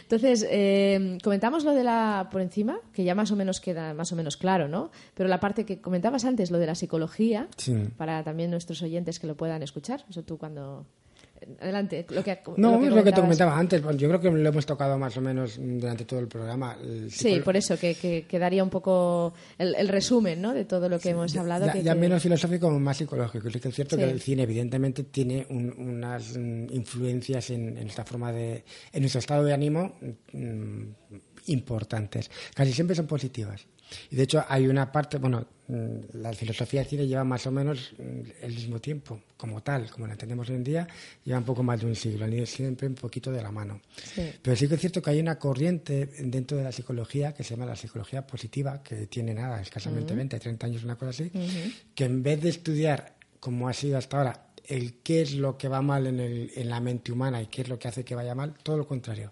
Entonces, eh, comentamos lo de la, por encima, que ya más o menos queda más o menos claro, ¿no? Pero la parte que comentabas antes, lo de la psicología, para también nuestros oyentes que lo puedan escuchar, eso tú cuando Adelante, lo que No, es lo que te comentaba antes. Yo creo que lo hemos tocado más o menos durante todo el programa. sí, por eso, que, quedaría un poco el, resumen ¿no? de todo lo que hemos hablado. Ya, menos filosófico, más psicológico. Es cierto que el cine, evidentemente, tiene unas influencias en, nuestra forma de. en nuestro estado de ánimo mm, importantes. Casi siempre son positivas. Y de hecho hay una parte, bueno, mm, la filosofía del cine lleva más o menos mm, el mismo tiempo, como tal, como la entendemos hoy en día, lleva un poco más de un siglo, han ido siempre un poquito de la mano. Pero sí que es cierto que hay una corriente dentro de la psicología que se llama la psicología positiva, que tiene nada, escasamente 20, 30 años, una cosa así, que en vez de estudiar, como ha sido hasta ahora, el qué es lo que va mal en, el, en la mente humana y qué es lo que hace que vaya mal, todo lo contrario,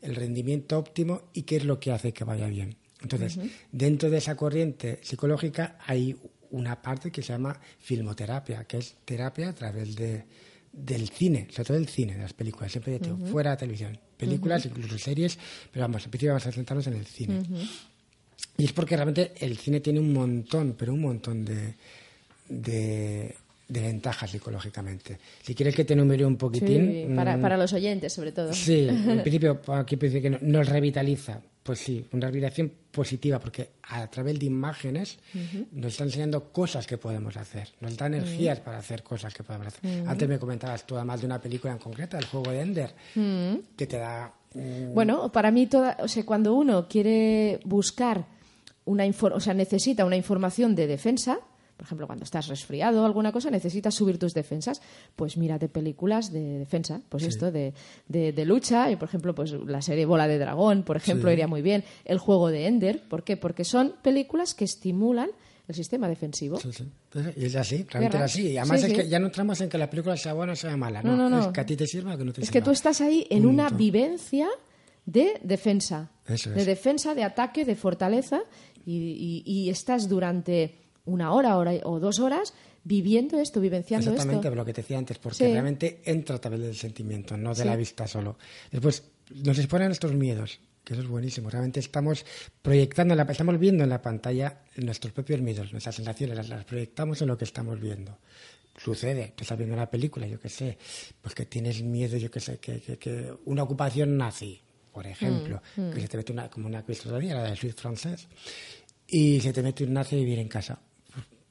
el rendimiento óptimo y qué es lo que hace que vaya bien. Entonces, dentro de esa corriente psicológica hay una parte que se llama filmoterapia, que es terapia a través de, del cine, sobre todo del cine, de las películas, siempre he dicho, fuera de televisión, películas, incluso series, pero vamos, en principio vamos a centrarnos en el cine. Y es porque realmente el cine tiene un montón, pero un montón de, de, ventajas psicológicamente. Si quieres que te enumere un poquitín... Sí, para, mm, para, los oyentes, sobre todo. Sí, en principio, aquí parece que nos revitaliza, pues sí, una revitalización positiva, porque a través de imágenes nos está enseñando cosas que podemos hacer, nos da energías para hacer cosas que podemos hacer. Antes me comentabas tú además de una película en concreto, el juego de Ender, que te da... Bueno, para mí, toda, o sea, cuando uno quiere buscar una o sea, necesita una información de defensa, por ejemplo, cuando estás resfriado o alguna cosa, necesitas subir tus defensas, pues mírate películas de defensa, pues esto, de, de, lucha, y por ejemplo, pues la serie Bola de Dragón, por ejemplo, iría muy bien, el juego de Ender, ¿por qué? Porque son películas que estimulan el sistema defensivo. Sí, sí. Y es así, realmente es así. Y además es que ya no entramos en que la película sea buena o sea mala, ¿no? no, no, Es que a ti te sirva o que no te sirva. Es que tú estás ahí en una vivencia de defensa. De defensa, de ataque, de fortaleza y, estás durante una hora, hora o dos horas viviendo esto, vivenciando esto. Exactamente, lo que te decía antes, porque realmente entra a través del sentimiento, no de la vista solo. Después, nos exponen estos miedos, que eso es buenísimo. Realmente estamos proyectando, estamos viendo en la pantalla nuestros propios miedos, nuestras sensaciones, las, proyectamos en lo que estamos viendo. Sucede, tú estás viendo una película, yo qué sé, pues que tienes miedo, yo qué sé, que, que, una ocupación nazi, por ejemplo, mm, mm. que se te mete una, como una día, la del Suite francés, y se te mete un nazi a vivir en casa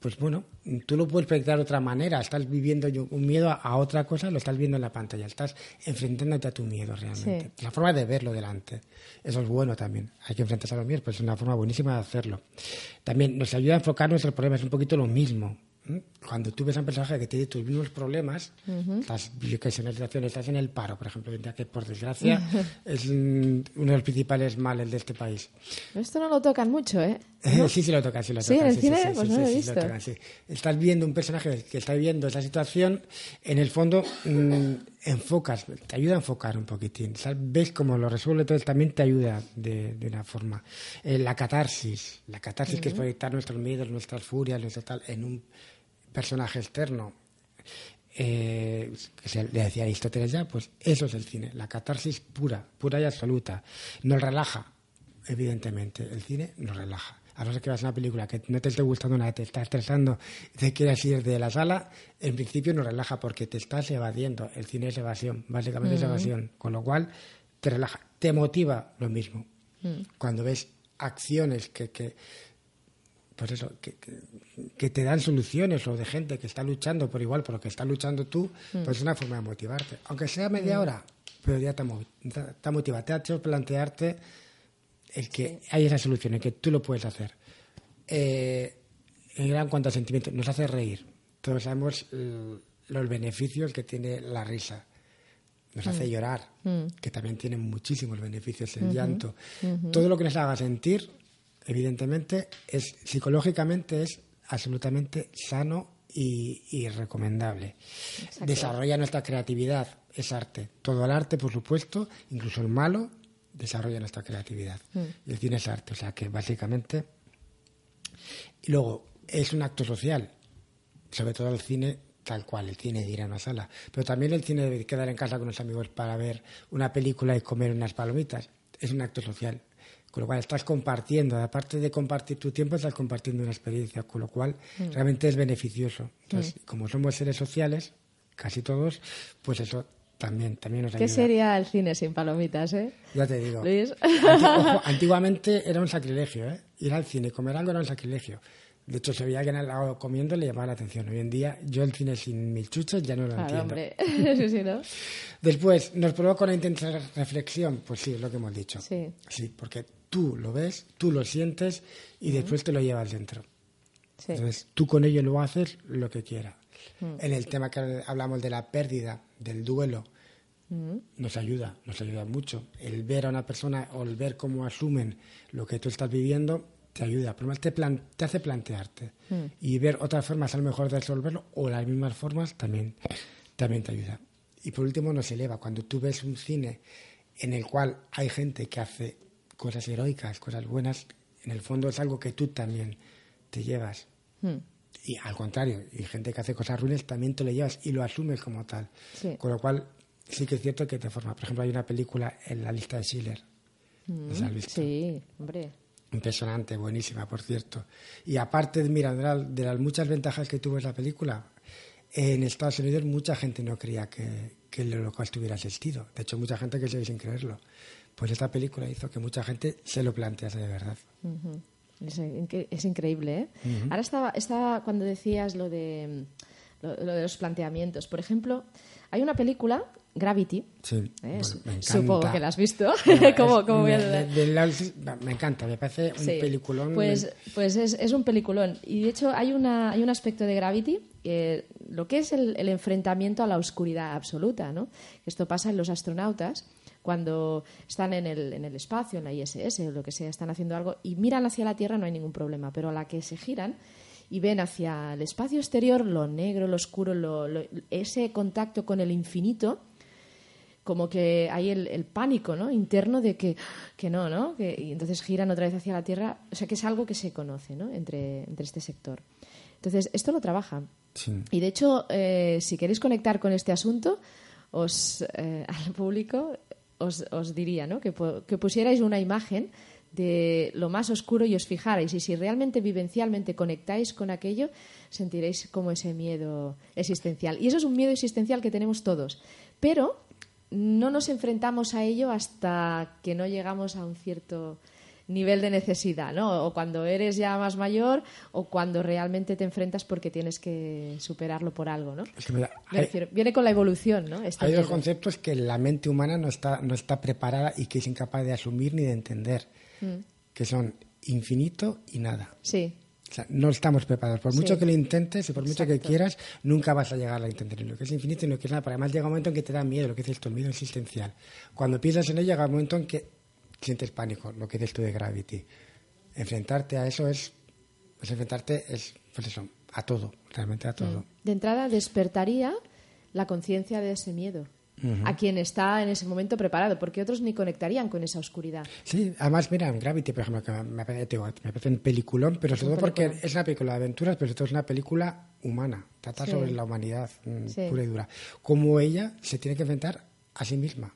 pues bueno, tú lo puedes proyectar de otra manera. Estás viviendo un miedo a, otra cosa, lo estás viendo en la pantalla. Estás enfrentándote a tu miedo realmente. La forma de verlo delante. Eso es bueno también. Hay que enfrentarse a los miedos, pues es una forma buenísima de hacerlo. También nos ayuda a enfocar nuestros problemas. Es un poquito lo mismo. Cuando tú ves a un personaje que tiene tus mismos problemas, estás, yo que en situación, estás en el paro, por ejemplo, que por desgracia es uno de los principales males de este país. Esto no lo tocan mucho, ¿eh? sí, sí lo tocan, sí lo tocan. ¿Sí, en el cine? pues no lo he visto. Estás viendo un personaje que está viviendo esa situación, en el fondo mm, enfocas, te ayuda a enfocar un poquitín. Ves cómo lo resuelve, entonces también te ayuda de, una forma. Eh, la catarsis, la catarsis que es proyectar nuestros miedos, nuestras furias, nuestro tal, en un personaje externo, eh, que se le decía Aristóteles ya, pues eso es el cine, la catarsis pura, pura y absoluta. Nos relaja, evidentemente, el cine nos relaja. A no ser que veas una película que no te esté gustando nada, te está estresando, te quieres ir de la sala, en principio nos relaja porque te estás evadiendo. El cine es evasión, básicamente es evasión. Con lo cual, te relaja, te motiva lo mismo. Mm. Cuando ves acciones que, que pues eso, que, te dan soluciones o de gente que está luchando por igual por lo que está luchando tú, mm. pues es una forma de motivarte. Aunque sea media mm. hora, pero ya te, te, motiva, te ha hecho plantearte el que hay esa solución, el que tú lo puedes hacer. Eh, en gran cuanto a sentimientos, nos hace reír. Todos sabemos los beneficios que tiene la risa. Nos hace mm. llorar, que también tiene muchísimos beneficios el llanto. Todo lo que nos haga sentir evidentemente, es psicológicamente es absolutamente sano y, recomendable. Desarrolla nuestra creatividad, es arte. Todo el arte, por supuesto, incluso el malo, desarrolla nuestra creatividad. Mm. El cine es arte, o sea que básicamente. Y luego, es un acto social, sobre todo el cine tal cual, el cine de ir a una sala. Pero también el cine de quedar en casa con los amigos para ver una película y comer unas palomitas. Es un acto social. Con lo cual estás compartiendo, aparte de compartir tu tiempo, estás compartiendo una experiencia, con lo cual mm. realmente es beneficioso. Entonces, mm. como somos seres sociales, casi todos, pues eso también, también nos ayuda. ¿Qué sería el cine sin palomitas, eh? Ya te digo. antiguamente era un sacrilegio, ¿eh? Ir al cine, comer algo era un sacrilegio. De hecho, se veía que al lado comiendo le llamaba la atención. Hoy en día, yo el cine sin mil chuches ya no lo entiendo. Hombre. sí, ¿no? Después, ¿nos provoca una intensa reflexión? Pues sí, es lo que hemos dicho. Sí. Sí, porque tú lo ves, tú lo sientes y después te lo llevas dentro. Sí. Entonces, tú con ello lo haces lo que quieras. En el tema que hablamos de la pérdida, del duelo, nos ayuda, nos ayuda mucho. El ver a una persona o el ver cómo asumen lo que tú estás viviendo te ayuda, pero te, te hace plantearte mm. y ver otras formas a lo mejor de resolverlo o las mismas formas también, también te ayuda. Y por último nos eleva, cuando tú ves un cine en el cual hay gente que hace cosas heroicas, cosas buenas, en el fondo es algo que tú también te llevas. Mm. Y al contrario, y gente que hace cosas ruines también te lo llevas y lo asumes como tal. Con lo cual sí que es cierto que te forma. Por ejemplo, hay una película en la lista de Schiller. Mm. Sí, hombre Impresionante, buenísima, por cierto. Y aparte, mira, de, las muchas ventajas que tuvo esa película, en Estados Unidos mucha gente no creía que, que el holocausto hubiera existido. De hecho, mucha gente que sigue sin creerlo. Pues esta película hizo que mucha gente se lo plantease de verdad. es, increíble, ¿eh? Ahora estaba, estaba, cuando decías lo de, lo, de los planteamientos. Por ejemplo, hay una película Gravity. Sí, ¿eh? bueno. Supongo que la has visto. Bueno, ¿Cómo- es- me, de- de la- me encanta, me parece un Sí. peliculón. Pues, pues es, es un peliculón. Y de hecho hay, una, hay un aspecto de Gravity, eh, lo que es el, el enfrentamiento a la oscuridad absoluta. ¿no? Esto pasa en los astronautas cuando están en el, en el espacio, en la ISS o lo que sea, están haciendo algo y miran hacia la Tierra no hay ningún problema, pero a la que se giran y ven hacia el espacio exterior lo negro, lo oscuro, lo- lo- ese contacto con el infinito, como que hay el, el pánico ¿no? interno de que, que no, ¿no? Que, y entonces giran otra vez hacia la Tierra. O sea, que es algo que se conoce ¿no? entre, entre este sector. Entonces, esto lo trabajan. Sí. Y de hecho, eh, si queréis conectar con este asunto, os, eh, al público os, os diría ¿no? que, que pusierais una imagen de lo más oscuro y os fijarais. Y si realmente vivencialmente conectáis con aquello, sentiréis como ese miedo existencial. Y eso es un miedo existencial que tenemos todos. Pero no nos enfrentamos a ello hasta que no llegamos a un cierto nivel de necesidad, ¿no? O cuando eres ya más mayor o cuando realmente te enfrentas porque tienes que superarlo por algo, ¿no? Es que mira, Me hay- refiero- viene con la evolución, ¿no? Este Hay dos conceptos que la mente humana no está, no está preparada y que es incapaz de asumir ni de entender, Mm. que son infinito y nada. Sí, O sea, no estamos preparados. Por Sí. mucho que lo intentes y por mucho que quieras, nunca vas a llegar a entender lo que es infinito y lo que es nada. Pero además llega un momento en que te da miedo, lo que dices tú, el miedo existencial. Cuando piensas en ello, llega un momento en que sientes pánico, lo que dices tú de Gravity. Enfrentarte a eso es, pues enfrentarte es, pues eso, a todo, realmente a todo. de entrada despertaría la conciencia de ese miedo a quien está en ese momento preparado, porque otros ni conectarían con esa oscuridad. Sí, además, mira, en Gravity, por ejemplo, que me parece, me parece un peliculón, pero sobre todo porque es una película de aventuras, pero sobre todo es una película humana, trata Sí. sobre la humanidad mm, Sí. pura y dura. Cómo ella se tiene que enfrentar a sí misma,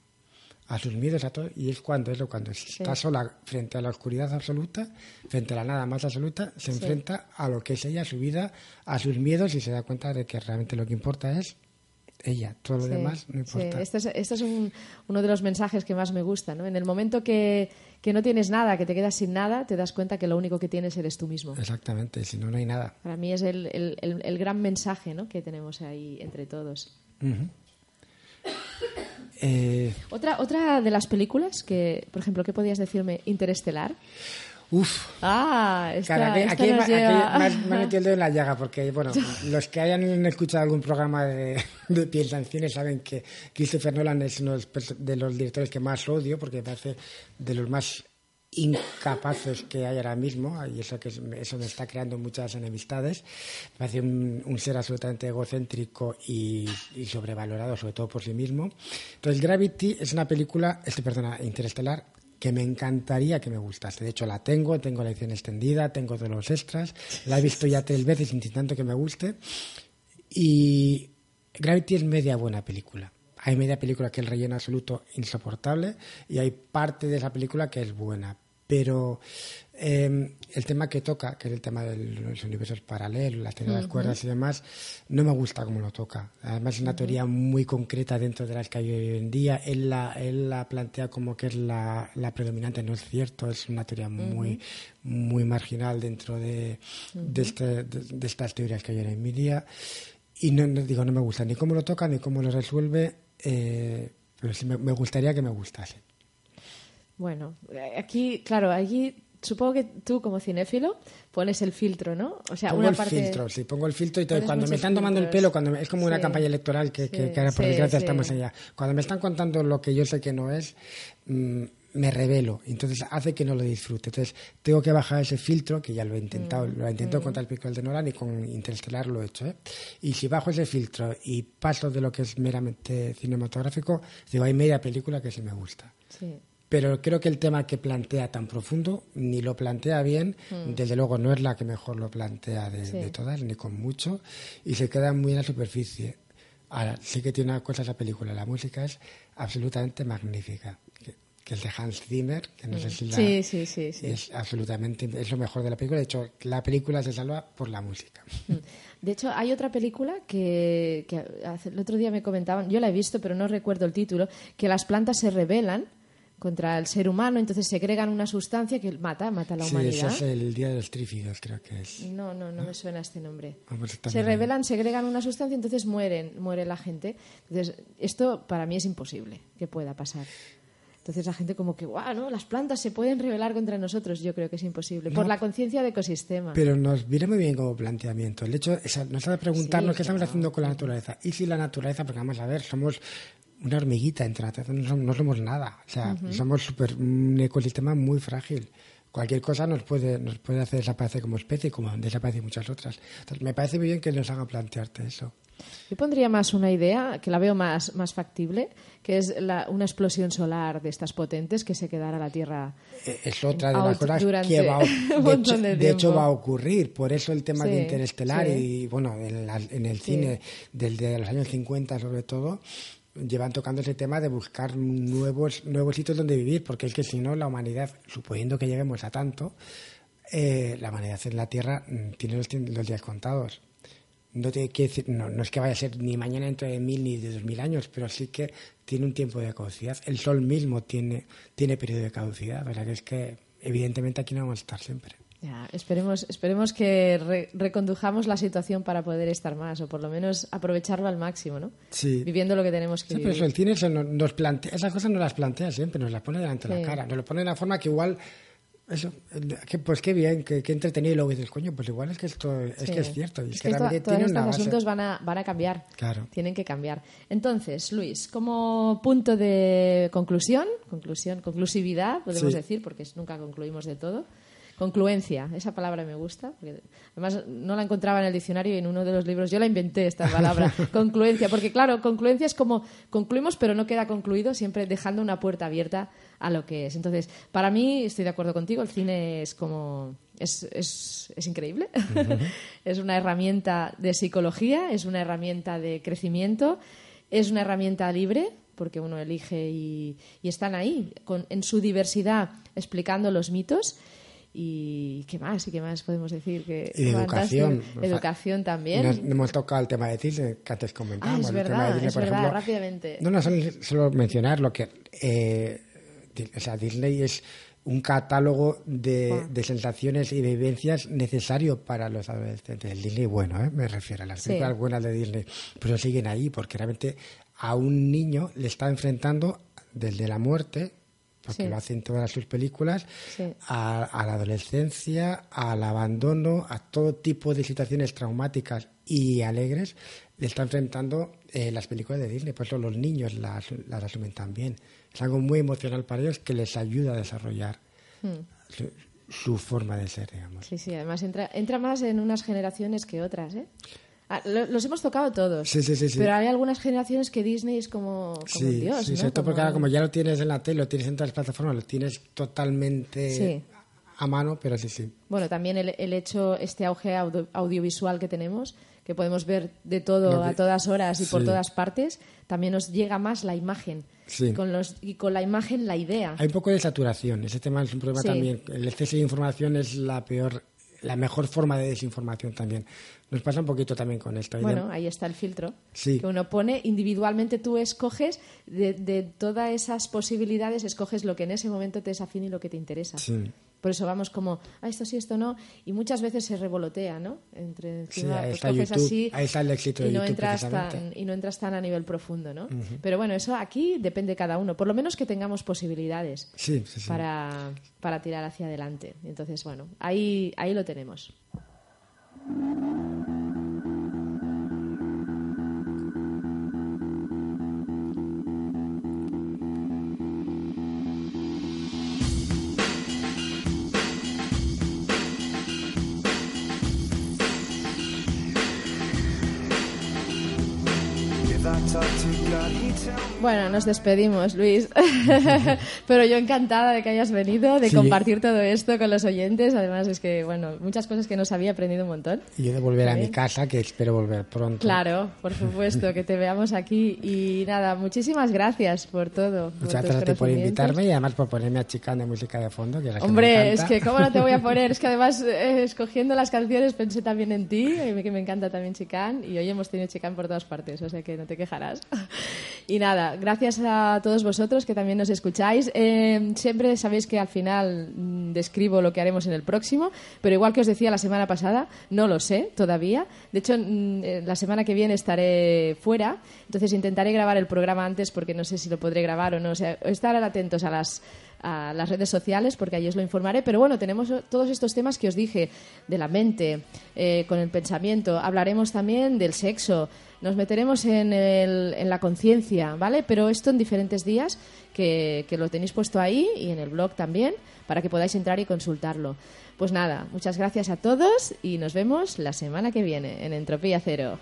a sus miedos, a todo, y es cuando, es lo cuando está sola frente a la oscuridad absoluta, frente a la nada más absoluta, se enfrenta a lo que es ella, a su vida, a sus miedos y se da cuenta de que realmente lo que importa es ella, todo lo Sí, demás no sí. importa. Este es, este es un- uno de los mensajes que más me gusta. ¿no? En el momento que, que no tienes nada, que te quedas sin nada, te das cuenta que lo único que tienes eres tú mismo. Exactamente, si no, no hay nada. Para mí es el, el- el- el gran mensaje ¿no? que tenemos ahí entre todos. Eh, Otra, otra de las películas que, por ejemplo, ¿qué podías decirme? Interestelar. uf, Ah, esta, Claro, aquí, esta aquí nos aquí lleva- me has- me has metido el dedo en la llaga, porque, bueno, los que hayan escuchado algún programa de, de Piensa en Cine saben que Christopher Nolan es uno de los directores que más odio, porque me parece de los más incapaces que hay ahora mismo, y eso, que es- eso me está creando muchas enemistades. Me parece un, un ser absolutamente egocéntrico y, y sobrevalorado, sobre todo por sí mismo. Entonces, Gravity es una película, este, perdona, Interestelar, que me encantaría que me gustase. De hecho, la tengo, tengo la edición extendida, tengo todos los extras, la he visto ya tres veces intentando que me guste. Y Gravity es media buena película. Hay media película que el relleno absoluto insoportable y hay parte de esa película que es buena. Pero eh, el tema que toca, que es el tema de los universos paralelos, las teorías de las cuerdas y demás, no me gusta cómo lo toca. Además es una teoría muy concreta dentro de las que hay hoy en día. Él la, él la plantea como que es la, la predominante, no es cierto, es una teoría muy, muy marginal dentro de, de, este- de- de estas teorías que hay hoy en día. Y no, no- digo, no me gusta ni cómo lo toca ni cómo lo resuelve, eh, me, gustaría que me gustase. Bueno, aquí, claro, aquí supongo que tú como cinéfilo pones el filtro, ¿no? O sea, pongo una el parte... filtro, sí, pongo el filtro y todo. Cuando me están tomando el pelo, cuando me- es como una Sí. campaña electoral que, que, Sí, que ahora por sí, desgracia estamos allá. Cuando me están contando lo que yo sé que no es, mm, me revelo. Entonces hace que no lo disfrute. Entonces tengo que bajar ese filtro, que ya lo he intentado, Mm, lo he intentado contra el pico de Nolan y con Interestelar lo he hecho. ¿eh? Y si bajo ese filtro y paso de lo que es meramente cinematográfico, digo, hay media película que sí me gusta. Sí. Pero creo que el tema que plantea tan profundo, ni lo plantea bien, desde luego no es la que mejor lo plantea de, Mm. Sí. de todas, ni con mucho, y se queda muy en la superficie. Ahora, sí que tiene una cosa esa película, la música es absolutamente magnífica, que, es de Hans Zimmer, que no sé si la... Mm. Sí, sí, sí, sí. Es absolutamente, es lo mejor de la película, de hecho, la película se salva por la música. De hecho, hay otra película que, el otro día me comentaban, yo la he visto, pero no recuerdo el título, que las plantas se rebelan contra el ser humano, entonces segregan una sustancia que mata, mata a la sí, humanidad. Ese es el Día de los Trífidos, creo que es. No, no, no me suena este nombre. Ah, pues Se rebelan, segregan una sustancia, entonces mueren, muere la gente. Entonces, esto para mí es imposible que pueda pasar. Entonces la gente como que, guau, ¿no? Las plantas se pueden rebelar contra nosotros. Yo creo que es imposible. Por la conciencia de ecosistema. Pero nos viene muy bien como planteamiento. El hecho es, nos hace preguntarnos Sí, qué estamos claro. haciendo con la naturaleza. Y si la naturaleza, porque vamos a ver, somos una hormiguita entre la naturaleza, no somos, no somos nada. O sea, somos super, un ecosistema muy frágil. Cualquier cosa nos puede, nos puede hacer desaparecer como especie, como desaparecen muchas otras. Entonces, me parece muy bien que nos haga plantearte eso. Yo pondría más una idea que la veo más, más factible, que es la- una explosión solar de estas potentes que se quedara la Tierra. Eh, Es otra de las cosas que va de, hecho, de de hecho va a ocurrir. Por eso el tema Sí, de Interestelar sí. y, bueno, en, la- en el cine del de los años 50 sobre todo, llevan tocando ese tema de buscar nuevos, nuevos sitios donde vivir, porque es que si no, la humanidad, suponiendo que lleguemos a tanto, eh, la humanidad en la Tierra mm, tiene los, los días contados. No, te quiere decir, no, no es que vaya a ser ni mañana dentro de mil ni de dos mil años, pero sí que tiene un tiempo de caducidad. El Sol mismo tiene, tiene periodo de caducidad, ¿verdad? Que es que evidentemente aquí no vamos a estar siempre. Ya, esperemos, esperemos que re- recondujamos la situación para poder estar más, o por lo menos aprovecharlo al máximo, ¿no? Sí. Viviendo lo que tenemos que Sí, pero eso, el cine eso no- nos plantea, esas cosas no las plantea siempre, nos las pone delante de Sí. la cara, nos lo pone de una forma que igual, eso, que, pues qué bien, qué, entretenido y luego dices, coño, pues igual es que esto es Sí. que es cierto, y es, Es que, que realmente todos tiene estos base. asuntos van a, van a cambiar. Claro. Tienen que cambiar. Entonces, Luis, como punto de conclusión, conclusión, conclusividad, podemos Sí. decir, porque nunca concluimos de todo. Concluencia, esa palabra me gusta, porque además no la encontraba en el diccionario y en uno de los libros yo la inventé esta palabra, concluencia, porque claro, concluencia es como concluimos pero no queda concluido, siempre dejando una puerta abierta a lo que es. Entonces, para mí, estoy de acuerdo contigo, el cine es como es, es, es increíble. es una herramienta de psicología, es una herramienta de crecimiento, es una herramienta libre, porque uno elige y, y están ahí, con, en su diversidad, explicando los mitos. ¿Y qué más? ¿Y qué más podemos decir? Que Y educación. Educación también. Nos, hemos tocado el tema de Disney, que antes comentábamos. Ah, es el tema verdad, de Disney, es por verdad, ejemplo. rápidamente. No, no, solo, solo mencionar lo que... eh, o sea, Disney es un catálogo de, de sensaciones y de vivencias necesario para los adolescentes. El Disney bueno, ¿eh? me refiero a las Sí. películas buenas de Disney, pero siguen ahí porque realmente a un niño le está enfrentando desde la muerte, porque Sí. lo hacen todas sus películas, Sí. a, a la adolescencia, al abandono, a todo tipo de situaciones traumáticas y alegres, le está enfrentando eh, las películas de Disney. Por eso los niños las, las asumen también. Es algo muy emocional para ellos que les ayuda a desarrollar su, su forma de ser, digamos. Sí, sí, además entra, entra más en unas generaciones que otras, ¿eh? Ah, lo- los hemos tocado todos. Sí, sí, sí, sí. Pero hay algunas generaciones que Disney es como, como Sí, un dios, sí, ¿no? sobre todo porque ahora como ya lo tienes en la tele, lo tienes en todas las plataformas, lo tienes totalmente Sí. a mano, pero sí, sí. Bueno, también el, el hecho, este auge audio- audiovisual que tenemos, que podemos ver de todo que- a todas horas y por todas partes, también nos llega más la imagen. Sí. Y, con los, y con la imagen la idea. Hay un poco de saturación. Ese tema es un problema Sí. también. El exceso de información es la peor, la mejor forma de desinformación también. Nos pasa un poquito también con esto. Y Bueno, ahí está el filtro Sí. que uno pone. Individualmente tú escoges de, de todas esas posibilidades, escoges lo que en ese momento te es afín y lo que te interesa. Sí. Por eso vamos como, ah, esto sí, esto no. Y muchas veces se revolotea, ¿no? Entre Sí, encima, ahí pues coges YouTube, así ahí está el éxito y de no YouTube, entras tan y no entras tan a nivel profundo, ¿no? Pero bueno, eso aquí depende de cada uno. Por lo menos que tengamos posibilidades Sí, sí, sí. para, para tirar hacia adelante. Entonces, bueno, ahí, ahí lo tenemos. Bueno, nos despedimos, Luis. Pero yo encantada de que hayas venido, de Sí. compartir todo esto con los oyentes. Además, es que, bueno, muchas cosas que no sabía, aprendido un montón. Y yo de volver a mi casa, que espero volver pronto. Claro, por supuesto, que te veamos aquí. Y nada, muchísimas gracias por todo. por Muchas tus gracias por invitarme y además por ponerme a chica de música de fondo. Que es la que me Hombre, es que cómo no te voy a poner, es que además eh, escogiendo las canciones pensé también en ti, eh, que me encanta también Chicán, y hoy hemos tenido Chicán por todas partes, o sea que no te quejarás. Y nada, gracias a todos vosotros que también nos escucháis. Eh, siempre sabéis que al final mm, describo lo que haremos en el próximo, pero igual que os decía la semana pasada, no lo sé todavía. De hecho, mm, eh, la semana que viene estaré fuera, entonces intentaré grabar el programa antes porque no sé si lo podré grabar o no. O sea, estar atentos a las a las redes sociales porque allí os lo informaré. Pero bueno, tenemos todos estos temas que os dije de la mente, eh, con el pensamiento. Hablaremos también del sexo. Nos meteremos en, el, en la conciencia, ¿vale? Pero esto en diferentes días que, que lo tenéis puesto ahí y en el blog también para que podáis entrar y consultarlo. Pues nada, muchas gracias a todos y nos vemos la semana que viene en Entropía Cero.